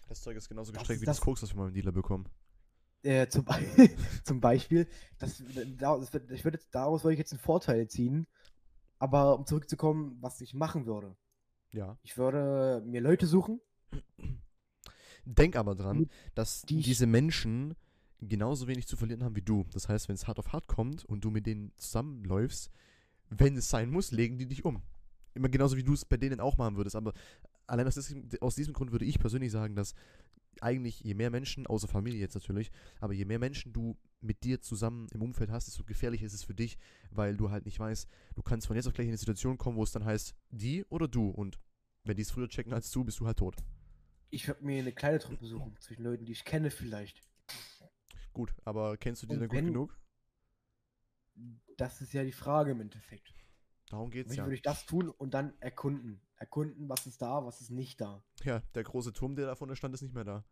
Das Zeug ist genauso
Das
gestreckt
ist
wie das
das-
Koks, was wir mal im Dealer bekommen.
Äh, zum, Be zum Beispiel, das, da, das ich würde daraus wollte ich jetzt einen Vorteil ziehen, aber um zurückzukommen, was ich machen würde.
Ja.
Ich würde mir Leute suchen,
Denk aber dran, dass
die
diese Menschen genauso wenig zu verlieren haben wie du. Das heißt, wenn es hart auf hart kommt und du mit denen zusammenläufst, wenn es sein muss, legen die dich um. Immer genauso wie du es bei denen auch machen würdest. Aber allein aus diesem, aus diesem Grund würde ich persönlich sagen, dass eigentlich je mehr Menschen, außer Familie jetzt natürlich, aber je mehr Menschen du mit dir zusammen im Umfeld hast, desto gefährlicher ist es für dich, weil du halt nicht weißt, du kannst von jetzt auf gleich in eine Situation kommen, wo es dann heißt, die oder du. Und wenn die es früher checken als du, bist du halt tot.
ich würde mir eine kleine Truppe suchen, zwischen Leuten, die ich kenne vielleicht.
Gut, aber kennst du die dann gut genug?
Das ist ja die Frage im Endeffekt.
Darum geht's
Wie
ja.
würde ich das tun und dann erkunden? Erkunden, was ist da, was ist nicht da.
Ja, der große Turm, der da vorne stand, ist nicht mehr da.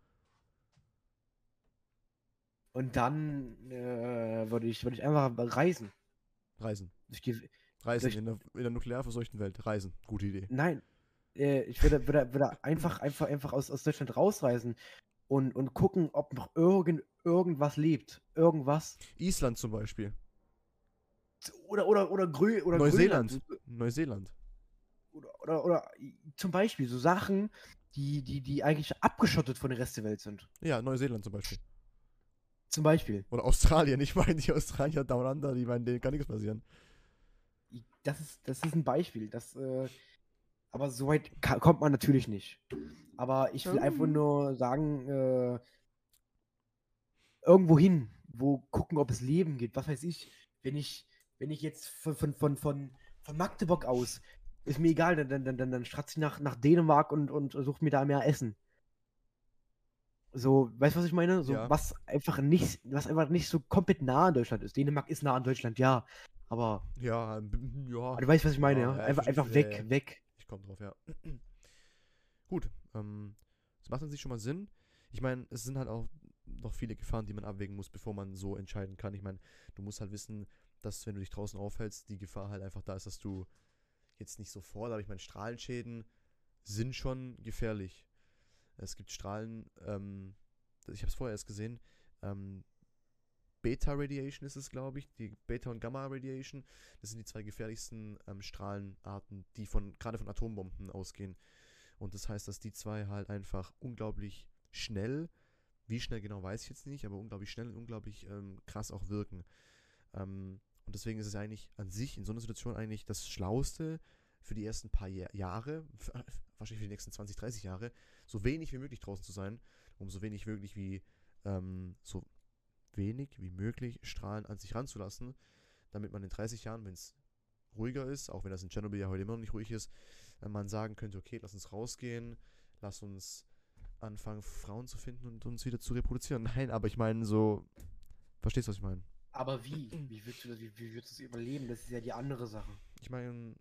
Und dann äh, würde ich, würde ich einfach reisen.
Reisen.
Durch die,
Reisen
Durch-
in der, in der nuklear verseuchten Welt. Reisen. Gute Idee.
Nein, äh, ich würde, würde, würde einfach, einfach, einfach aus, aus Deutschland rausreisen und, und gucken, ob noch irgend, irgendwas lebt. Irgendwas.
Island zum Beispiel.
Oder, oder, oder, Grö oder
Neuseeland.
Grönland.
Neuseeland.
Oder, oder, oder zum Beispiel so Sachen, die, die, die eigentlich abgeschottet von der Rest der Welt sind.
Ja, Neuseeland zum Beispiel.
Zum Beispiel.
Oder Australien. Ich meine, die Australier down under, die meinen, denen kann nichts passieren.
Das ist, das ist ein Beispiel. Das, äh, aber so weit kommt man natürlich nicht. Aber ich will einfach
Ähm.
nur sagen, äh, irgendwo hin, wo gucken, ob es Leben gibt. Was weiß ich, wenn ich, wenn ich jetzt von, von, von, von, von Magdeburg aus, ist mir egal, dann, dann, dann, dann, dann stratze ich nach, nach Dänemark und, und suche mir da mehr Essen. So, weißt du, was ich meine? So,
Ja.
was einfach nicht, was einfach nicht so komplett nah an Deutschland ist. Dänemark ist nah an Deutschland, ja. Aber
Ja, ja.
aber du weißt, was ich meine,
Ja,
ja? Einfach, einfach
ja,
weg,
ja.
weg.
Ich komme drauf, ja. Gut, ähm, das macht an sich schon mal Sinn. Ich meine, es sind halt auch noch viele Gefahren, die man abwägen muss, bevor man so entscheiden kann. Ich meine, du musst halt wissen, dass wenn du dich draußen aufhältst, die Gefahr halt einfach da ist, dass du jetzt nicht sofort, aber ich meine, Strahlenschäden sind schon gefährlich. Es gibt Strahlen, ähm, ich habe es vorher erst gesehen, ähm, Beta-Radiation ist es, glaube ich, die Beta- und Gamma-Radiation. Das sind die zwei gefährlichsten ähm, Strahlenarten, die von gerade von Atombomben ausgehen. Und das heißt, dass die zwei halt einfach unglaublich schnell, wie schnell genau weiß ich jetzt nicht, aber unglaublich schnell und unglaublich ähm, krass auch wirken. Ähm, und deswegen ist es eigentlich an sich in so einer Situation eigentlich das Schlauste für die ersten paar Jahr Jahre, wahrscheinlich für die nächsten 20, 30 Jahre, so wenig wie möglich draußen zu sein, um so wenig wirklich wie ähm, so wenig wie möglich Strahlen an sich ranzulassen, damit man in 30 Jahren, wenn es ruhiger ist, auch wenn das in Tschernobyl ja heute immer noch nicht ruhig ist, äh, man sagen könnte, okay, lass uns rausgehen, lass uns anfangen, Frauen zu finden und uns wieder zu reproduzieren. Nein, aber ich meine so, verstehst du, was ich meine?
Aber wie? Wie willst du das, wie, wie willst du das überleben? Das ist ja die andere Sache.
Ich meine,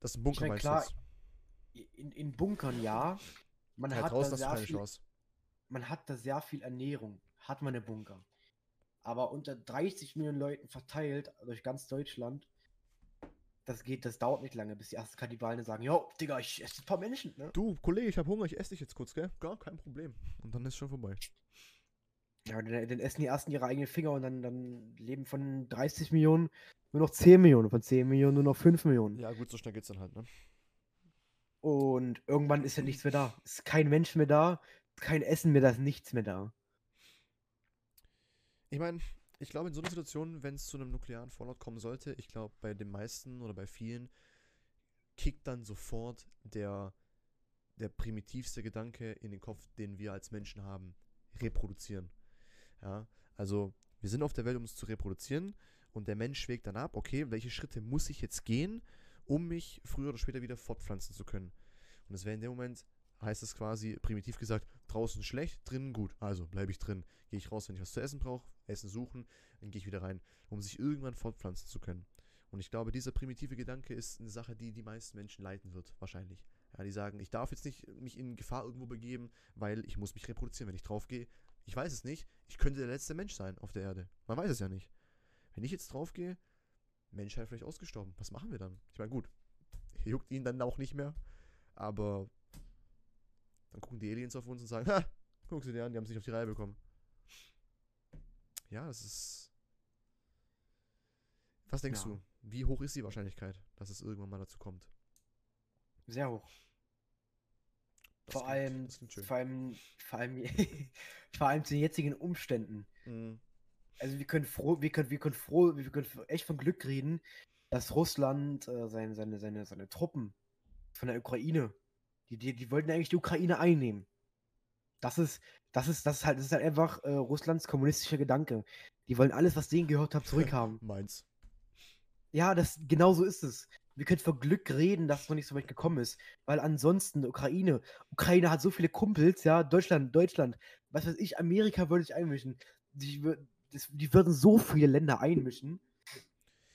das ist ein Bunker,
mein,
meinst
klar? In, in Bunkern ja. Man
Ja,
hat,
draußen
da sehr viel,
Chance.
man hat da sehr viel Ernährung. Hat man eine Bunker. Aber unter 30 Millionen Leuten verteilt durch ganz Deutschland, das geht, das dauert nicht lange, bis die ersten Kannibalen sagen, jo, Digga, ich esse ein paar Menschen, ne?
Du, Kollege, ich habe Hunger, ich esse dich jetzt kurz, gell? Gar kein Problem. Und dann ist schon vorbei.
Ja, dann, dann essen die ersten ihre eigenen Finger und dann, dann leben von 30 Millionen nur noch 10 Millionen, von 10 Millionen nur noch 5 Millionen.
Ja, gut, so schnell geht's dann halt, ne?
Und irgendwann ist ja nichts mehr da. Ist kein Mensch mehr da, kein Essen mehr da, ist nichts mehr da.
Ich meine, ich glaube, in so einer Situation, wenn es zu einem nuklearen Fallout kommen sollte, ich glaube, bei den meisten oder bei vielen kickt dann sofort der, der primitivste Gedanke in den Kopf, den wir als Menschen haben. Reproduzieren. Ja, also wir sind auf der Welt, um uns zu reproduzieren und der Mensch wägt dann ab, okay, welche Schritte muss ich jetzt gehen, um mich früher oder später wieder fortpflanzen zu können. Und es wäre in dem Moment, heißt es quasi primitiv gesagt, draußen schlecht, drinnen gut. Also bleibe ich drin. Gehe ich raus, wenn ich was zu essen brauche, Essen suchen, dann gehe ich wieder rein, um sich irgendwann fortpflanzen zu können. Und ich glaube, dieser primitive Gedanke ist eine Sache, die die meisten Menschen leiten wird, wahrscheinlich. Ja, die sagen, ich darf jetzt nicht mich in Gefahr irgendwo begeben, weil ich muss mich reproduzieren. Wenn ich draufgehe, ich weiß es nicht, ich könnte der letzte Mensch sein auf der Erde. Man weiß es ja nicht. Wenn ich jetzt draufgehe, Menschheit vielleicht ausgestorben. Was machen wir dann? Ich meine, gut, juckt ihn dann auch nicht mehr, aber dann gucken die Aliens auf uns und sagen, ha, guck sie dir an, die haben es nicht auf die Reihe bekommen. Ja, das ist. Was denkst
Ja.
du? Wie hoch ist die Wahrscheinlichkeit, dass es irgendwann mal dazu kommt?
Sehr hoch.
Das
vor allem, vor allem, vor allem, vor allem zu den jetzigen Umständen.
Mhm.
Also wir können froh, wir können, wir können froh, wir können echt von Glück reden, dass Russland äh, seine, seine, seine, seine Truppen von der Ukraine, die, die, die wollten eigentlich die Ukraine einnehmen. Das ist, das ist, das ist halt, das ist halt einfach äh, Russlands kommunistischer Gedanke. Die wollen alles, was denen gehört hat, zurückhaben.
Meins.
Ja, das genau so ist es. Wir können von Glück reden, dass es noch nicht so weit gekommen ist, weil ansonsten Ukraine, Ukraine hat so viele Kumpels, ja, Deutschland, Deutschland, was weiß ich, Amerika würde sich einmischen. Die, das, die würden so viele Länder einmischen.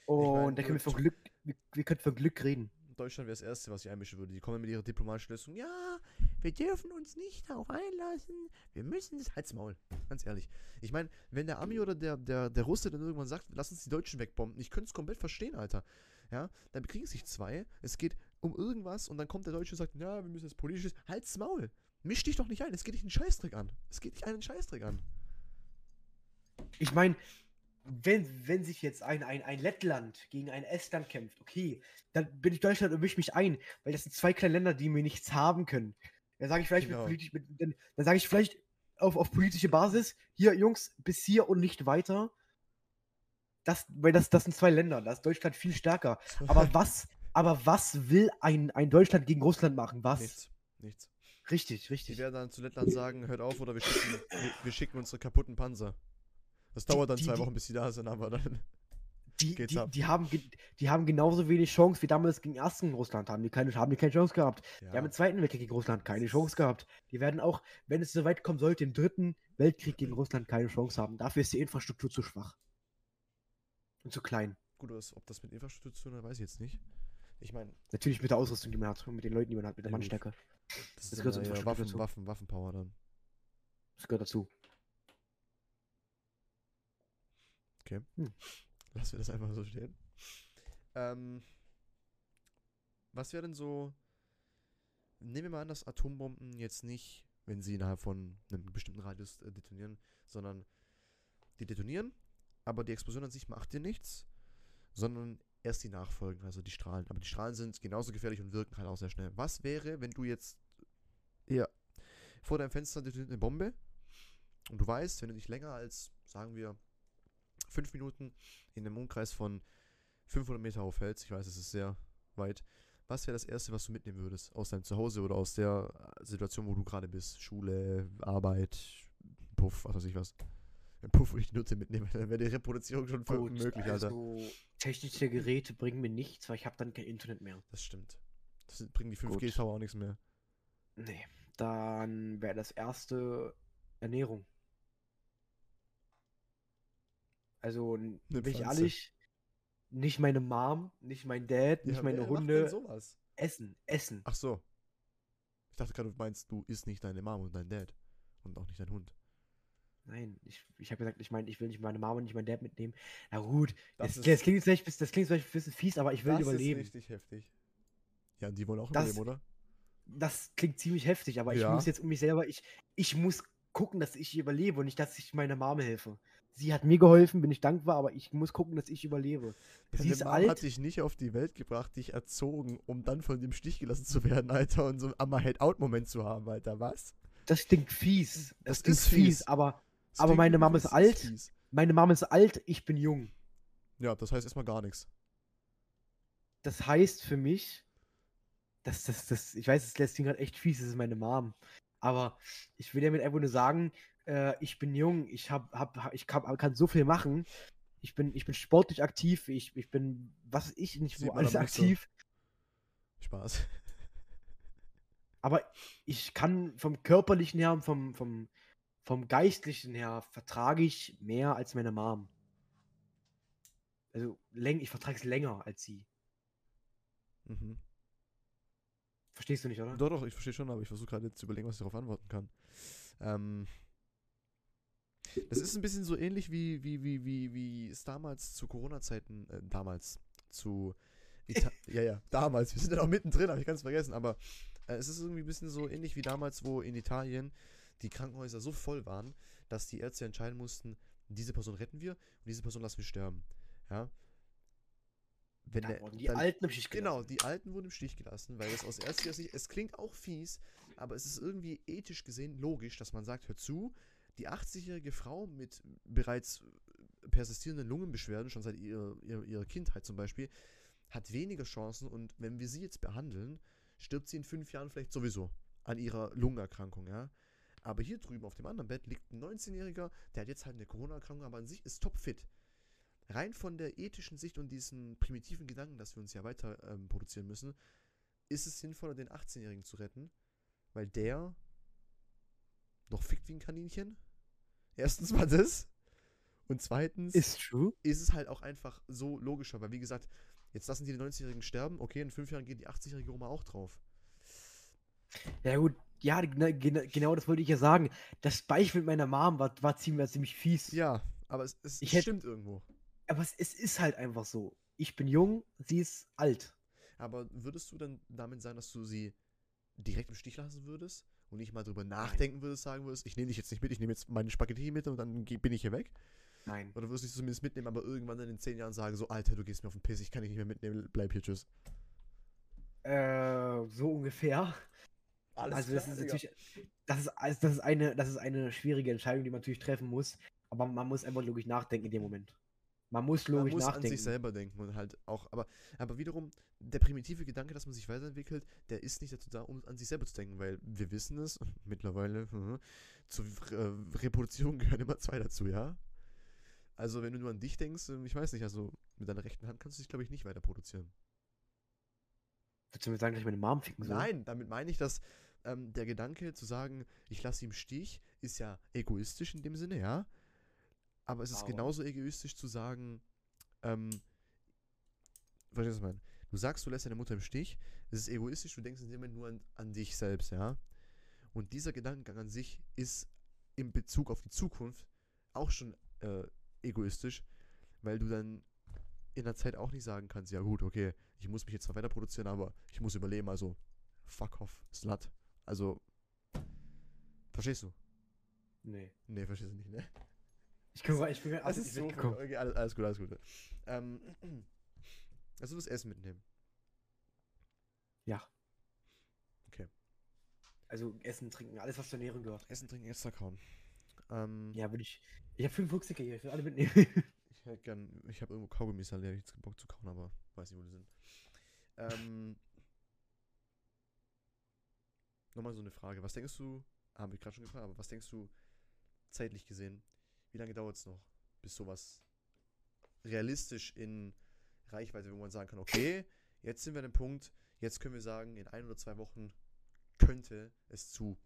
Und
mein,
da können wir
Deutsch-
Glück, wir, wir können von Glück reden.
Deutschland wäre das Erste, was ich einmischen würde. Die kommen mit ihrer diplomatischen Lösung. Ja, wir dürfen uns nicht darauf einlassen. Wir müssen es. Halt's Maul. Ganz ehrlich. Ich meine, wenn der Ami oder der, der, der Russe dann irgendwann sagt, lass uns die Deutschen wegbomben, ich könnte es komplett verstehen, Alter. Ja, dann bekriegen sich zwei. Es geht um irgendwas und dann kommt der Deutsche und sagt, ja, wir müssen das politisches. Halt's Maul. Misch dich doch nicht ein. Es geht dich einen Scheißdreck an. Es geht dich einen Scheißdreck an.
Ich meine, wenn, wenn sich jetzt ein, ein, ein Lettland gegen ein Estland kämpft, okay, dann bin ich Deutschland und mische mich ein, weil das sind zwei kleine Länder, die mir nichts haben können. Dann sage ich vielleicht
Genau.
mit politisch, mit, dann, dann sage ich vielleicht auf, auf politische Basis, hier, Jungs, bis hier und nicht weiter. Das, weil das, das sind zwei Länder, da ist Deutschland viel stärker. Aber was, aber was will ein, ein Deutschland gegen Russland machen? Was?
Nichts. Nichts.
Richtig,
Die
richtig.
werden dann zu Lettland sagen, hört auf oder wir schicken, wir, wir schicken unsere kaputten Panzer. Das dauert dann
die-
zwei
die-
Wochen, bis sie da sind, aber dann.
Die,
geht's
die,
ab.
die, haben, die haben genauso wenig Chance wie damals gegen ersten Russland. Haben die keine, haben die keine Chance gehabt. Die haben im Zweiten Weltkrieg gegen Russland keine Chance gehabt. Die werden auch, wenn es so weit kommen sollte, im Dritten Weltkrieg gegen Russland keine Chance haben. Dafür ist die Infrastruktur zu schwach. Und zu klein.
Gut, ob das mit Infrastruktur zu tun hat, weiß ich jetzt nicht. Ich meine,
Natürlich mit der Ausrüstung, die man hat mit den Leuten, die man hat, mit der
Ja.
Mannstärke.
das
Das gehört
dann
Infrastruktur
Waffen. Waffen, Waffenpower dann.
Das gehört dazu.
Lassen wir das einfach so stehen. Ähm, was wäre denn so. Nehmen wir mal an, dass Atombomben jetzt nicht, wenn sie innerhalb von einem bestimmten Radius äh, detonieren, sondern die detonieren, aber die Explosion an sich macht dir nichts, sondern erst die Nachfolgen, also die Strahlen. Aber die Strahlen sind genauso gefährlich und wirken halt auch sehr schnell. Was wäre, wenn du jetzt ja, vor deinem Fenster detoniert eine Bombe und du weißt, wenn du dich länger als, sagen wir, fünf Minuten in einem Umkreis von 500 Meter aufhältst, ich weiß, es ist sehr weit, was wäre das Erste, was du mitnehmen würdest? Aus deinem Zuhause oder aus der äh, Situation, wo du gerade bist? Schule, Arbeit, Puff, was weiß ich was. Ein Puff würde ich die Nutte mitnehmen, dann wäre die Reproduzierung schon
Gut,
möglich, Alter.
also technische Geräte bringen mir nichts, weil ich habe dann kein Internet mehr.
Das stimmt. Das bringen die
Gut.
5G-Tower auch nichts mehr.
Nee. dann wäre das erste Ernährung. Also,
Eine
bin ich
Pflanze.
ehrlich, nicht meine Mom, nicht mein Dad, nicht
Ja,
meine
wer macht denn
Hunde.
sowas?
Essen, essen.
Ach so. Ich dachte gerade, du meinst, du isst nicht deine Mom und dein Dad. Und auch nicht dein Hund.
Nein, ich, ich habe gesagt, ich meine, ich will nicht meine Mama und nicht meinen Dad mitnehmen. Na gut,
Das
das, das, klingt vielleicht, das klingt vielleicht ein bisschen fies, aber ich will
das
überleben.
ist richtig heftig. Ja, und die wollen auch
Das-
überleben, oder?
Das klingt ziemlich heftig, aber ich
Ja.
muss jetzt um mich selber, ich, ich muss gucken, dass ich überlebe und nicht, dass ich meiner Mama helfe. Sie hat mir geholfen, bin ich dankbar, aber ich muss gucken, dass ich überlebe. Sie
Deine
ist
Mom
alt.
hat dich nicht auf die Welt gebracht, dich erzogen, um dann von dem Stich gelassen zu werden, Alter, und so einen Amma-Head-Out-Moment zu haben, Alter, was?
Das klingt fies.
Das
Das
ist
fies,
fies.
aber
Das
Aber meine Mama ist alt.
fies.
meine Mama ist alt, ich bin jung.
Ja, das heißt erstmal gar nichts.
Das heißt für mich, dass das, das, ich weiß, es lässt gerade echt fies, das ist meine Mom. Aber ich will damit einfach nur sagen, äh, ich bin jung, ich hab, hab, ich kann, kann so viel machen. Ich bin, ich bin sportlich aktiv, ich, ich bin, was ich, nicht wo alles
nicht so.
aktiv.
Spaß.
Aber ich kann vom körperlichen her und vom, vom, vom geistlichen her vertrage ich mehr als meine Mom. Also ich vertrage es länger als sie.
Mhm.
Verstehst du nicht, oder?
Doch, doch, ich verstehe schon, aber ich versuche gerade zu überlegen, was ich darauf antworten kann. Ähm, das ist ein bisschen so ähnlich wie, wie, wie, wie, wie es damals zu Corona-Zeiten, äh, damals zu Ita ja, ja, damals, wir sind ja noch mittendrin, habe ich ganz vergessen, aber äh, es ist irgendwie ein bisschen so ähnlich wie damals, wo in Italien die Krankenhäuser so voll waren, dass die Ärzte entscheiden mussten, diese Person retten wir und diese Person lassen wir sterben. Ja. Wenn
Da wurden die
dann-
Alten im Stich
Genau,
gelassen.
die Alten wurden im Stich gelassen, weil es aus ärztlicher Sicht, es klingt auch fies, aber es ist irgendwie ethisch gesehen logisch, dass man sagt, hör zu, die 80-jährige Frau mit bereits persistierenden Lungenbeschwerden, schon seit ihrer, ihrer, ihrer Kindheit zum Beispiel, hat weniger Chancen und wenn wir sie jetzt behandeln, stirbt sie in fünf Jahren vielleicht sowieso an ihrer Lungenerkrankung, ja. Aber hier drüben auf dem anderen Bett liegt ein 19-Jähriger, der hat jetzt halt eine Corona-Erkrankung, aber an sich ist topfit. Rein von der ethischen Sicht und diesen primitiven Gedanken, dass wir uns ja weiter ähm, produzieren müssen, ist es sinnvoller, den 18-Jährigen zu retten, weil der noch fickt wie ein Kaninchen. Erstens mal das. Und zweitens
Ist
ist es halt auch einfach so logischer, weil wie gesagt, jetzt lassen die 90-Jährigen sterben, okay, in fünf Jahren geht die 80-jährige Oma auch drauf.
Ja gut, ja, gena- gena- genau das wollte ich ja sagen. Das Beispiel mit meiner Mom war, war ziemlich, ziemlich fies.
Ja, aber es, es
Ich
stimmt irgendwo.
Aber es, es ist halt einfach so. Ich bin jung, sie ist alt.
Aber würdest du dann damit sein, dass du sie direkt im Stich lassen würdest und nicht mal drüber nachdenken würdest, sagen würdest, ich nehme dich jetzt nicht mit, ich nehme jetzt meine Spaghetti mit und dann bin ich hier weg?
Nein.
Oder würdest du dich zumindest mitnehmen, aber irgendwann dann in zehn Jahren sagen, so, Alter, du gehst mir auf den Piss, ich kann dich nicht mehr mitnehmen, bleib hier, tschüss.
Äh, so ungefähr.
Alles
also das ist natürlich, das ist, also das ist eine, das ist eine schwierige Entscheidung, die man natürlich treffen muss. Aber man muss einfach logisch nachdenken in dem Moment. Man muss
Man
logisch
muss an
nachdenken.
sich selber denken und halt auch, aber, aber wiederum, der primitive Gedanke, dass man sich weiterentwickelt, der ist nicht dazu da, um an sich selber zu denken, weil wir wissen es mittlerweile, mhm, zur äh, Reproduzierung gehören immer zwei dazu, ja? Also wenn du nur an dich denkst, ähm, ich weiß nicht, also mit deiner rechten Hand kannst du dich, glaube ich, nicht weiter produzieren.
Würdest du mir sagen, dass ich meine Mom ficken soll?
Nein, damit meine ich, dass ähm, der Gedanke zu sagen, ich lasse ihn im Stich, ist ja egoistisch in dem Sinne, ja. Aber es ist
Aber-
genauso egoistisch zu sagen, ähm, verstehst du, was ich meine? Du sagst, du lässt deine Mutter im Stich, das ist egoistisch, du denkst in dem Moment nur an, an dich selbst, ja. Und dieser Gedankengang an sich ist in Bezug auf die Zukunft auch schon äh, egoistisch, weil du dann in der Zeit auch nicht sagen kannst, ja gut, okay, ich muss mich jetzt zwar weiter produzieren, aber ich muss überleben, also fuck off, slut. Also, verstehst du?
Nee.
Nee, verstehst du nicht, ne?
Ich gucke ich bin
Das
also,
ist
ich
so,
bin
okay, alles, alles gut, alles gut. Ähm, also du wirst Essen mitnehmen.
Ja.
Okay.
Also Essen, Trinken, alles, was zur Ernährung gehört.
Essen, trinken, extra kauen. Ähm,
Ja, würde ich. Ich habe fünf Rucksäcke hier, ich will alle mitnehmen.
Ich hätte gern, ich habe irgendwo Kaugummis, da hätte ich jetzt Bock zu kauen, aber weiß nicht, wo die sind. Ähm, Nochmal so eine Frage. Was denkst du, habe ich gerade schon gefragt, aber was denkst du zeitlich gesehen, wie lange dauert es noch, bis sowas realistisch in Reichweite, wo man sagen kann, okay, jetzt sind wir an dem Punkt, jetzt können wir sagen, in ein oder zwei Wochen könnte es zu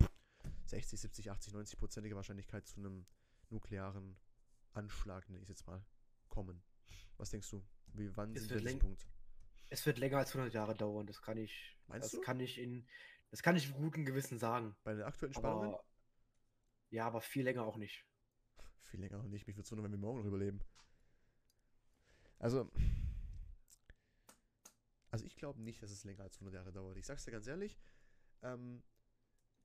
60, 70, 80, 90 prozentiger Wahrscheinlichkeit zu einem nuklearen Anschlag, nenne ich jetzt mal, kommen. Was denkst du? Wie, wann
Es
sind wir an diesem Punkt?
Es wird länger als 100 Jahre dauern, das kann ich.
Meinst
das
du?
kann ich in. Das kann ich mit gutem Gewissen sagen.
Bei den aktuellen Spannungen?
Aber. Ja, aber viel länger auch nicht.
Viel länger noch nicht. Mich würde es wundern, wenn wir morgen noch überleben. Also. Also ich glaube nicht, dass es länger als 100 Jahre dauert. Ich sag's dir ganz ehrlich. Ähm,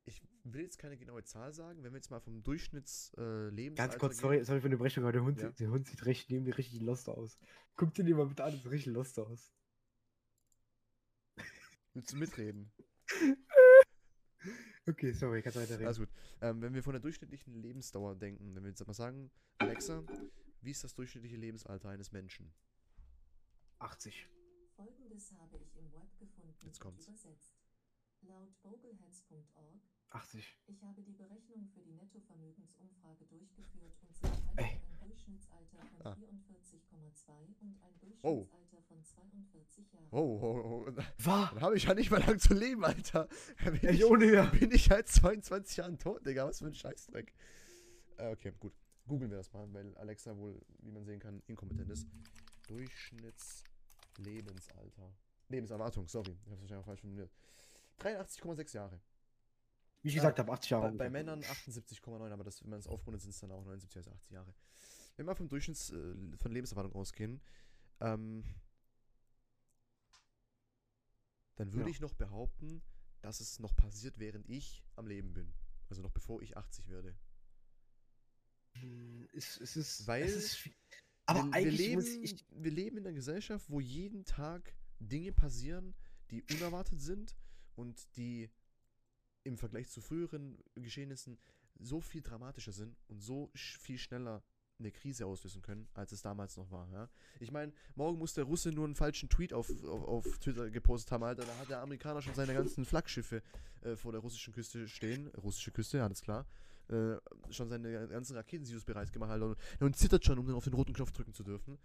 ich will jetzt keine genaue Zahl sagen. Wenn wir jetzt mal vom Durchschnittslebens äh,
Ganz kurz, sorry, sorry für die Brechung, aber der Hund,
Ja.
sieht- der Hund sieht richtig, neben mir richtig lost aus. Guck dir den mal bitte an, das sieht richtig lost aus.
Willst du mitreden?
Okay, sorry, kannst weiterreden.
Alles gut. Ähm, wenn wir von der durchschnittlichen Lebensdauer denken, wenn wir jetzt mal sagen, Alexa, wie ist das durchschnittliche Lebensalter eines Menschen?
80.
Folgendes habe ich im Web gefunden
Jetzt
und
kommt's.
übersetzt. Laut bogleheads.org
80.
Ich habe die Berechnung für die Nettovermögensumfrage durchgeführt und sie erhalten Durchschnittsalter von
Ah.
44,2 und ein
Oh.
Durchschnittsalter von 42 Jahren.
Oh, oh, oh.
War!
Dann habe ich ja nicht mal lang zu leben, Alter. Bin,
Ey,
ich,
ohne mehr.
bin ich halt 22 Jahren tot, Digga. Was für ein Scheißdreck. Äh, okay, gut. Googeln wir das mal, weil Alexa wohl, wie man sehen kann, inkompetent ist. Durchschnittslebensalter. Lebenserwartung, sorry. Ich habe es wahrscheinlich auch falsch formuliert. 83,6 Jahre.
Wie ich gesagt habe, 80 Jahre.
Bei, bei. Männern 78,9, aber das, wenn man es aufrundet, sind es dann auch 79 als 80 Jahre. Wenn wir vom Durchschnitts äh, von Lebenserwartung ausgehen, ähm, dann würde
Ja.
ich noch behaupten, dass es noch passiert, während ich am Leben bin. Also noch bevor ich 80 werde.
Hm, Es, es ist.
Weil
es ist, aber
wir,
eigentlich
leben,
ich.
wir leben in einer Gesellschaft, wo jeden Tag Dinge passieren, die unerwartet sind und die im Vergleich zu früheren Geschehnissen so viel dramatischer sind und so sch viel schneller eine Krise auslösen können, als es damals noch war. Ja? Ich meine, morgen muss der Russe nur einen falschen Tweet auf, auf, auf Twitter gepostet haben, Alter. Da hat der Amerikaner schon seine ganzen Flaggschiffe äh, vor der russischen Küste stehen. Russische Küste, ja, alles klar. Äh, schon seine ganzen Raketensilos bereit gemacht, Alter. Und, und zittert schon, um dann auf den roten Knopf drücken zu dürfen.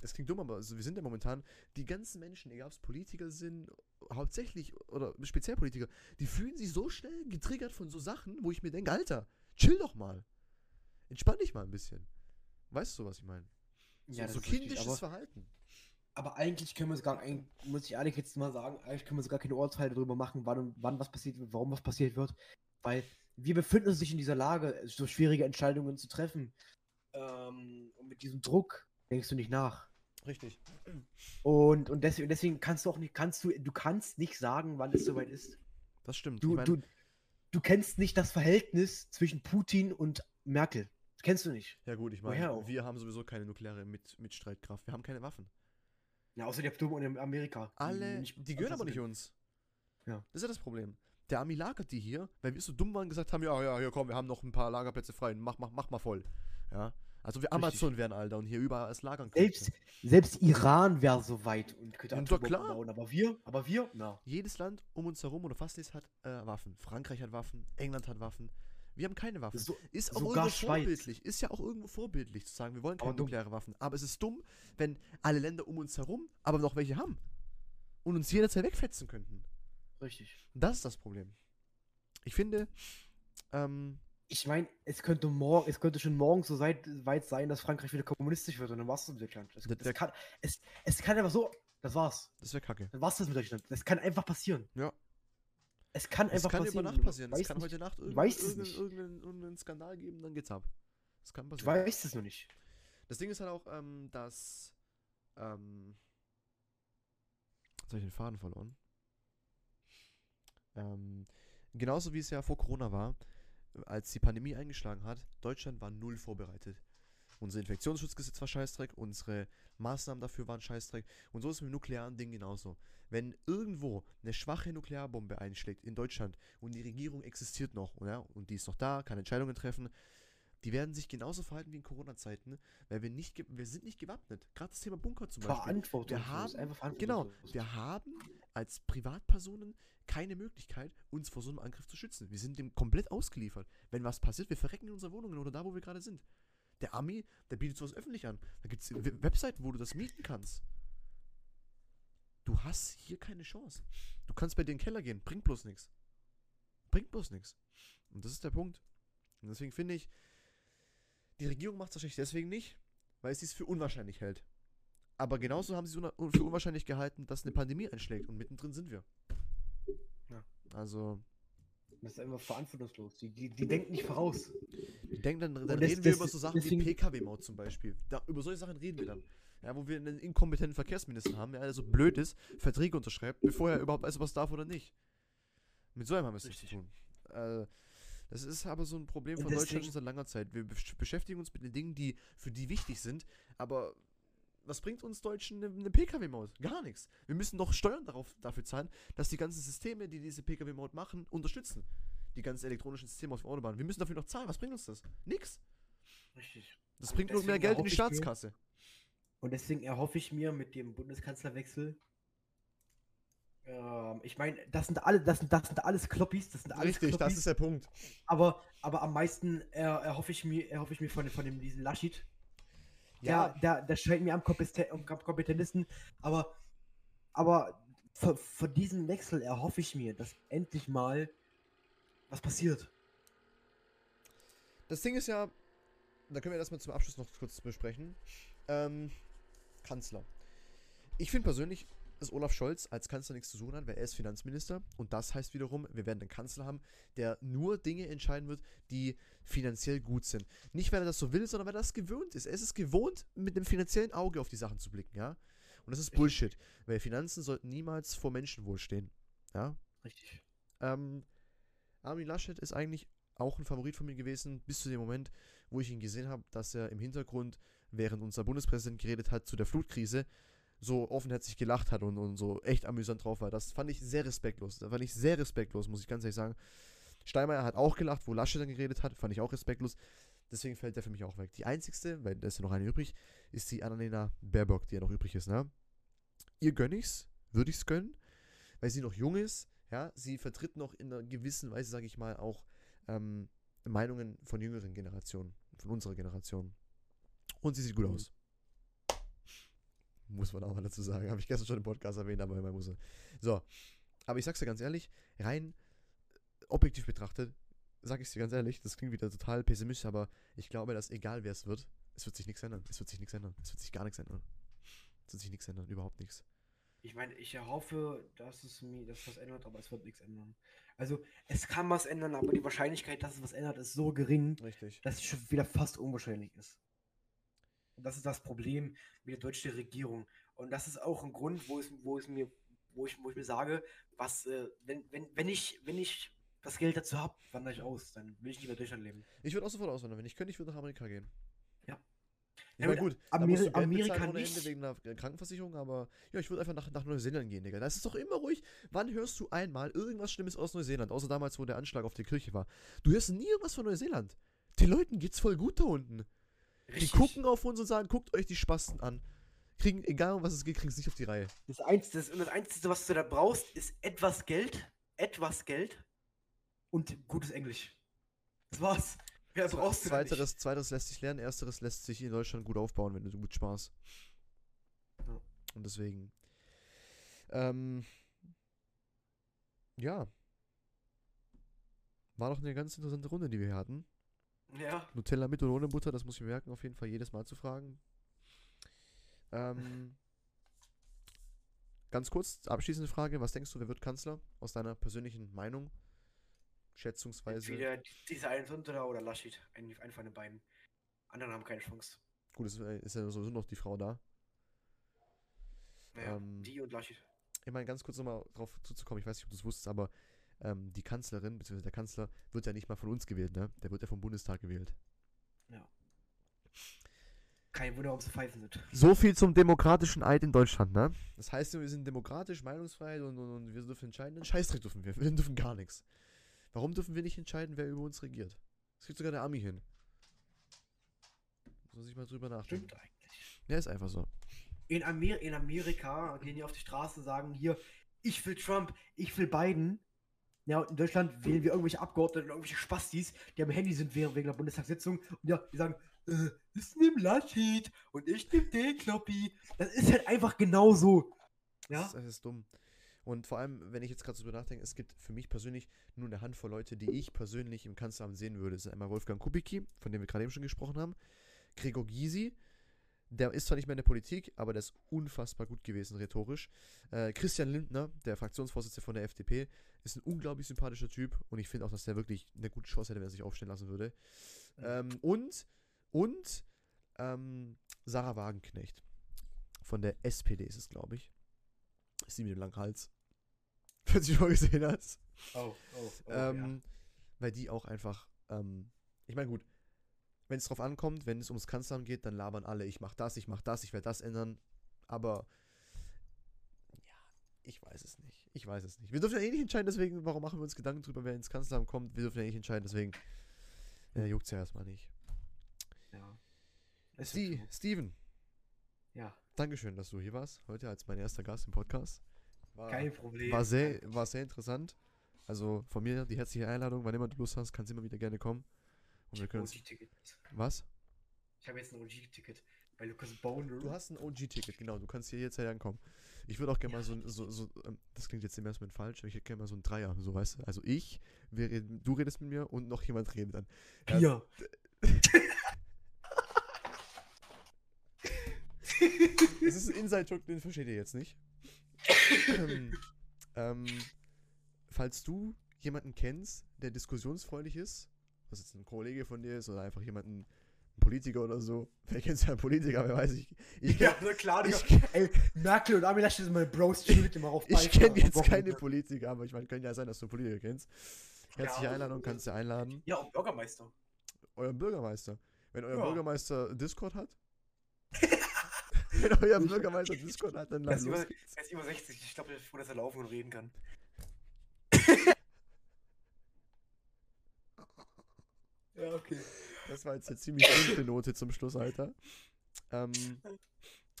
Das klingt dumm, aber also wir sind ja momentan, die ganzen Menschen, egal ob es Politiker sind, hauptsächlich oder speziell Politiker, die fühlen sich so schnell getriggert von so Sachen, wo ich mir denke, Alter, chill doch mal. Entspann dich mal ein bisschen. Weißt du, was ich meine? So,
Ja,
so
richtig,
kindisches
aber-
Verhalten.
Aber eigentlich können wir es gar nicht, muss ich ehrlich jetzt mal sagen, eigentlich können wir sogar keine Urteile darüber machen, wann und wann was passiert warum was passiert wird. Weil wir befinden uns nicht in dieser Lage, so schwierige Entscheidungen zu treffen. Ähm, und mit diesem Druck denkst du nicht nach.
Richtig.
Und, und deswegen, deswegen kannst du auch nicht, kannst du, du kannst nicht sagen, wann es soweit ist.
Das stimmt.
Du,
ich mein,
du, du kennst nicht das Verhältnis zwischen Putin und Merkel. Das kennst du nicht.
ja gut, ich meine, wir haben sowieso keine nukleare Mit Mitstreitkraft. Wir haben keine Waffen.
Ja, außer der Atom in Amerika. die
Alle,
nicht
die gehören aber nicht uns.
Ja.
Das ist ja das Problem. Der Ami lagert die hier, weil wir so dumm waren und gesagt haben, ja, ja, hier komm, wir haben noch ein paar Lagerplätze frei, mach, mach, mach mal voll. Ja. Also wir Amazon wären, Alter, und hier überall als Lagern
können. Selbst, selbst Iran wäre so weit und könnte
Ja, doch, klar.
bauen. Aber wir, aber wir, na.
Jedes Land um uns herum oder fast jedes hat äh, Waffen. Frankreich hat Waffen, England hat Waffen. Wir haben keine Waffen.
So,
Ist auch irgendwo
Schweiz.
vorbildlich. Ist ja auch irgendwo vorbildlich zu sagen, wir wollen keine
Aber dumm.
nukleare Waffen. Aber es ist dumm, wenn alle Länder um uns herum aber noch welche haben. Und uns jederzeit wegfetzen könnten.
richtig.
Das ist das Problem. Ich finde, ähm,
Ich meine, es könnte morgen, es könnte schon morgen so weit, weit sein, dass Frankreich wieder kommunistisch wird und dann war's das mit Deutschland. Das,
Der-
das
der-
kann, es, es kann einfach so, das war's.
das wäre kacke.
Dann war's das mit Deutschland. Das kann einfach passieren.
Ja.
Es kann
Es
einfach
kann
passieren.
über Nacht passieren. Es kann
nicht-
heute Nacht irgendeinen
es nicht.
irgendeinen, irgendeinen Skandal geben, dann geht's ab. Das kann
Du
passieren.
weißt es noch nicht.
Das Ding ist halt auch, ähm, dass. Ähm, jetzt habe ich den Faden verloren. Ähm, genauso wie es ja vor Corona war, als die Pandemie eingeschlagen hat, Deutschland war null vorbereitet. Unser Infektionsschutzgesetz war Scheißdreck, unsere Maßnahmen dafür waren Scheißdreck. Und so ist es mit dem nuklearen Ding genauso. Wenn irgendwo eine schwache Nuklearbombe einschlägt in Deutschland und die Regierung existiert noch, ja, und die ist noch da, kann Entscheidungen treffen, die werden sich genauso verhalten wie in Corona-Zeiten, weil wir nicht, wir sind nicht gewappnet. Gerade das Thema Bunker zum Beispiel.
Verantwortung.
Wir haben,
einfach
genau,
verantwortungslos.
wir haben als Privatpersonen keine Möglichkeit, uns vor so einem Angriff zu schützen. Wir sind dem komplett ausgeliefert. Wenn was passiert, wir verrecken in unseren Wohnungen oder da, wo wir gerade sind. Der Ami, der bietet sowas öffentlich an. Da gibt es Webseiten, wo du das mieten kannst. Du hast hier keine Chance. Du kannst bei dir in den Keller gehen, bringt bloß nichts. Bringt bloß nichts. Und das ist der Punkt. Und deswegen finde ich, die Regierung macht es wahrscheinlich deswegen nicht, weil sie es für unwahrscheinlich hält. Aber genauso haben sie es für unwahrscheinlich gehalten, dass eine Pandemie einschlägt und mittendrin sind wir.
Ja.
Also,
Das ist einfach verantwortungslos. Die, die, die denken nicht voraus.
ich denke, dann, dann
das-
reden wir
das-
über so Sachen
deswegen-
wie PKW-Maut zum Beispiel. Da, über solche Sachen reden wir dann. Ja, wo wir einen inkompetenten Verkehrsminister haben, der so blöd ist, Verträge unterschreibt, bevor er überhaupt weiß, was darf oder nicht. Mit so einem haben wir es nicht zu tun. Äh, das ist aber so ein Problem von Deutschland schon seit langer Zeit. Wir besch- beschäftigen uns mit den Dingen, die für die wichtig sind, aber was bringt uns Deutschen eine, eine Pkw-Maut? Gar nichts. Wir müssen doch Steuern darauf, dafür zahlen, dass die ganzen Systeme, die diese Pkw-Maut machen, unterstützen. Die ganzen elektronischen Systeme auf der Autobahn. Wir müssen dafür noch zahlen. Was bringt uns das? Nix.
Richtig.
Das
Und
bringt nur mehr Geld in die
ich mir-
Staatskasse.
Und deswegen erhoffe ich mir mit dem Bundeskanzlerwechsel. Ähm, ich meine, das sind alle, das sind, das sind alles Kloppis, das sind alles Kloppis,
der Punkt.
aber, aber am meisten äh, erhoffe ich mir, erhoffe ich mir von, von dem diesen Laschet.
Ja,
der, der scheint mir am kompeten- am kompetentesten, aber, aber von, von diesem Wechsel erhoffe ich mir, dass endlich mal was passiert.
Das Ding ist ja, da können wir das mal zum Abschluss noch kurz besprechen. Ähm, Kanzler. Ich finde persönlich, dass Olaf Scholz als Kanzler nichts zu suchen hat, weil er ist Finanzminister und das heißt wiederum, wir werden einen Kanzler haben, der nur Dinge entscheiden wird, die finanziell gut sind. Nicht, weil er das so will, sondern weil er das gewöhnt ist. Er ist es gewohnt, mit einem finanziellen Auge auf die Sachen zu blicken, ja. Und das ist Bullshit, weil Finanzen sollten niemals vor Menschenwohl stehen, ja.
Richtig.
Ähm, Armin Laschet ist eigentlich auch ein Favorit von mir gewesen, bis zu dem Moment, wo ich ihn gesehen habe, dass er im Hintergrund, während unser Bundespräsident geredet hat zu der Flutkrise, so offenherzig gelacht hat und, und so echt amüsant drauf war. Das fand ich sehr respektlos. Das fand ich sehr respektlos, muss ich ganz ehrlich sagen. Steinmeier hat auch gelacht, wo Laschet dann geredet hat, fand ich auch respektlos. Deswegen fällt der für mich auch weg. Die einzigste, weil da ist ja noch eine übrig, ist die Annalena Baerbock, die ja noch übrig ist, ne? Ihr gönn ich's, würde ich's gönnen, weil sie noch jung ist, ja, sie vertritt noch in einer gewissen Weise, sage ich mal, auch ähm, Meinungen von jüngeren Generationen, von unserer Generation. Und sie sieht gut
Mhm.
aus. Muss man auch mal dazu sagen. Habe ich gestern schon im Podcast erwähnt, aber man muss. er. So. Aber ich sag's dir ganz ehrlich, rein äh, objektiv betrachtet, sag ich dir ganz ehrlich, das klingt wieder total pessimistisch, aber ich glaube, dass egal wer es wird, es wird sich nichts ändern. Es wird sich nichts ändern. Es wird sich gar nichts ändern. Es wird sich nichts ändern, überhaupt nichts.
Ich meine, ich erhoffe, dass es mir, dass was ändert, aber es wird nichts ändern. Also, es kann was ändern, aber die Wahrscheinlichkeit, dass es was ändert, ist so gering,
Richtig.
dass es schon wieder fast unwahrscheinlich ist. Und das ist das Problem mit der deutschen Regierung. Und das ist auch ein Grund, wo es, wo es mir, wo ich, wo ich mir sage, was, äh, wenn, wenn, wenn ich, wenn ich das Geld dazu habe, wandere ich aus, dann will ich nicht mehr Deutschland leben.
Ich würde auch sofort auswandern. Wenn ich könnte, ich würde nach Amerika gehen.
Ja.
Ich
Ja,
meine,
gut,
da
Ameri-
Geld
Amerika
ohne
nicht.
Ende wegen einer Krankenversicherung, aber ja, ich würde einfach nach, nach Neuseeland gehen, Digga. Das ist doch immer ruhig. Wann hörst du einmal irgendwas Schlimmes aus Neuseeland? Außer damals, wo der Anschlag auf die Kirche war. Du hörst nie irgendwas von Neuseeland. Den Leuten geht's voll gut da unten. Die gucken auf uns und sagen, guckt euch die Spasten an. Kriegen, egal um was es geht, kriegen es nicht auf die Reihe.
Das Einzige, das, und das Einzige, was du da brauchst, ist etwas Geld, etwas Geld und gutes Englisch. Das war's. Mehr brauchst du da nicht.
Zweiteres, zweiteres lässt sich lernen, ersteres lässt sich in Deutschland gut aufbauen, wenn du gut sparst.
Ja.
Und deswegen. Ähm, ja. War doch eine ganz interessante Runde, die wir hier hatten.
Ja.
Nutella mit oder ohne Butter, das muss ich mir merken, auf jeden Fall jedes Mal zu fragen. Ähm, ganz kurz, abschließende Frage: Was denkst du, wer wird Kanzler? Aus deiner persönlichen Meinung? Schätzungsweise.
Entweder die- diese eine Sundra oder Laschet. Ein, ein von den beiden. Anderen haben keine Chance.
Gut, es äh, ist ja sowieso noch die Frau da.
Naja,
Ähm,
die und Laschet.
Ich meine, ganz kurz nochmal drauf zuzukommen, ich weiß nicht, ob du es wusstest, aber ähm, die Kanzlerin, bzw. der Kanzler, wird ja nicht mal von uns gewählt, ne? Der wird ja vom Bundestag gewählt.
Kein Wunder, warum sie pfeifen sind.
So viel zum demokratischen Eid in Deutschland, ne? Das heißt, wir sind demokratisch, Meinungsfreiheit und, und, und wir dürfen entscheiden. Scheißdreck dürfen wir. Wir dürfen gar nichts. Warum dürfen wir nicht entscheiden, wer über uns regiert? Das kriegt sogar der Army hin. Muss man sich mal drüber nachdenken.
Stimmt eigentlich.
Ja, ist einfach so.
In, Amer in Amerika gehen die auf die Straße und sagen hier, ich will Trump, ich will Biden. Ja, in Deutschland wählen wir irgendwelche Abgeordneten, irgendwelche Spastis, die am Handy sind während wegen der Bundestagssitzung. Und ja, die sagen, äh, ich nehm Laschet und ich nehm den Kloppi. Das ist halt einfach genauso. Ja.
Das, ist, das ist dumm. Und vor allem, wenn ich jetzt gerade so drüber nachdenke, es gibt für mich persönlich nur eine Handvoll Leute, die ich persönlich im Kanzleramt sehen würde. Das ist einmal Wolfgang Kubicki, von dem wir gerade eben schon gesprochen haben. Gregor Gysi, der ist zwar nicht mehr in der Politik, aber der ist unfassbar gut gewesen, rhetorisch. Äh, Christian Lindner, der Fraktionsvorsitzende von der FDP, ist ein unglaublich sympathischer Typ und ich finde auch, dass der wirklich eine gute Chance hätte, wenn er sich aufstellen lassen würde.
Mhm.
Ähm, und, und, ähm, Sarah Wagenknecht. Von der SPD ist es, glaube ich. Ist die mit dem langen Hals. Falls du schon mal gesehen hast.
Oh, oh, oh
ähm, Weil die auch einfach, ähm, ich meine, gut, wenn es drauf ankommt, wenn es ums Kanzleramt geht, dann labern alle, ich mach das, ich mach das, ich werde das ändern. Aber ja, ich weiß es nicht. Ich weiß es nicht. Wir dürfen ja eh nicht entscheiden, deswegen, warum machen wir uns Gedanken drüber, wer ins Kanzleramt kommt? Wir dürfen ja eh nicht entscheiden, deswegen äh, juckt's ja erstmal nicht.
ja. So.
Steven,
Ja,
Dankeschön, dass du hier warst, heute als mein erster Gast im Podcast. War,
kein Problem.
war, sehr, war sehr interessant. Also von mir die herzliche Einladung, wann immer du Lust hast, kannst du immer wieder gerne kommen. Und wir können
OG-Ticket.
Was?
Ich habe jetzt ein OG-Ticket bei Lucas Boner.
Du hast ein OG-Ticket, genau, du kannst hier jederzeit ankommen. Ich würde auch gerne mal so, ein- so, so ähm, das klingt jetzt im ersten Moment falsch, aber ich hätte gerne mal so ein Dreier, so weißt du. Also ich, wir reden, du redest mit mir und noch jemand redet dann. Ja,
Bier.
Das ist ein Inside-Joke, den versteht ihr jetzt nicht. ähm, ähm, falls du jemanden kennst, der diskussionsfreudig ist, was jetzt ein Kollege von dir ist oder einfach jemanden, Politiker oder so, wer kennt ja einen Politiker, wer weiß ich. Ich
Ja,
kenn-
na klar,
ich.
Ey, Merkel und Armin Laschet sind meine Bros, chill mit mal auf
ich kenne jetzt keine
Wochenende.
Politiker, aber ich meine, kann ja sein, dass du Politiker kennst. Herzliche
Ja.
Einladung, kannst du einladen.
Ja, auch Bürgermeister.
Euren Bürgermeister. Wenn euer
Ja.
Bürgermeister Discord hat. wenn euer Bürgermeister Discord hat, dann lass los.
er ist über 60. Ich glaube, ist froh, dass er laufen und reden kann.
Ja, okay.
Das war jetzt eine ziemlich dunkle Note zum Schluss, Alter. Ähm,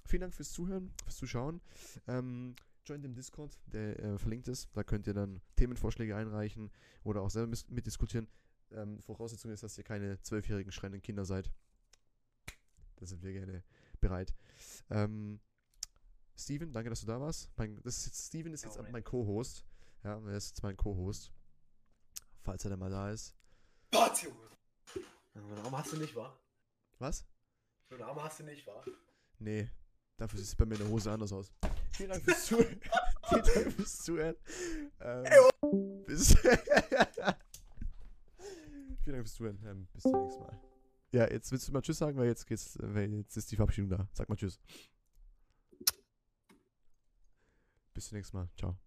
vielen Dank fürs Zuhören, fürs Zuschauen. Ähm, join dem Discord, der äh, verlinkt ist. Da könnt ihr dann Themenvorschläge einreichen oder auch selber mitdiskutieren. Ähm, Voraussetzung ist, dass ihr keine zwölfjährigen schreienden Kinder seid. Da sind wir gerne bereit. Ähm, Steven, danke, dass du da warst. Mein, das ist jetzt, Steven ist jetzt
Moment.
mein Co-Host. Ja, er ist jetzt mein Co-Host. Falls er dann mal da ist.
Gott, Junge.
Einen Arm hast du nicht, wa?
Was?
Einen Arm hast du nicht, wa?
Nee, dafür sieht es bei mir in der Hose anders aus. Vielen Dank fürs Zuhören. Vielen Dank fürs Zuhören. Ähm, bis Vielen Dank fürs Zuhören. Ähm, bis zum nächsten Mal. Ja, jetzt willst du mal Tschüss sagen, weil jetzt geht's, weil jetzt ist die Verabschiedung da. Sag mal Tschüss. Bis zum nächsten Mal. Ciao.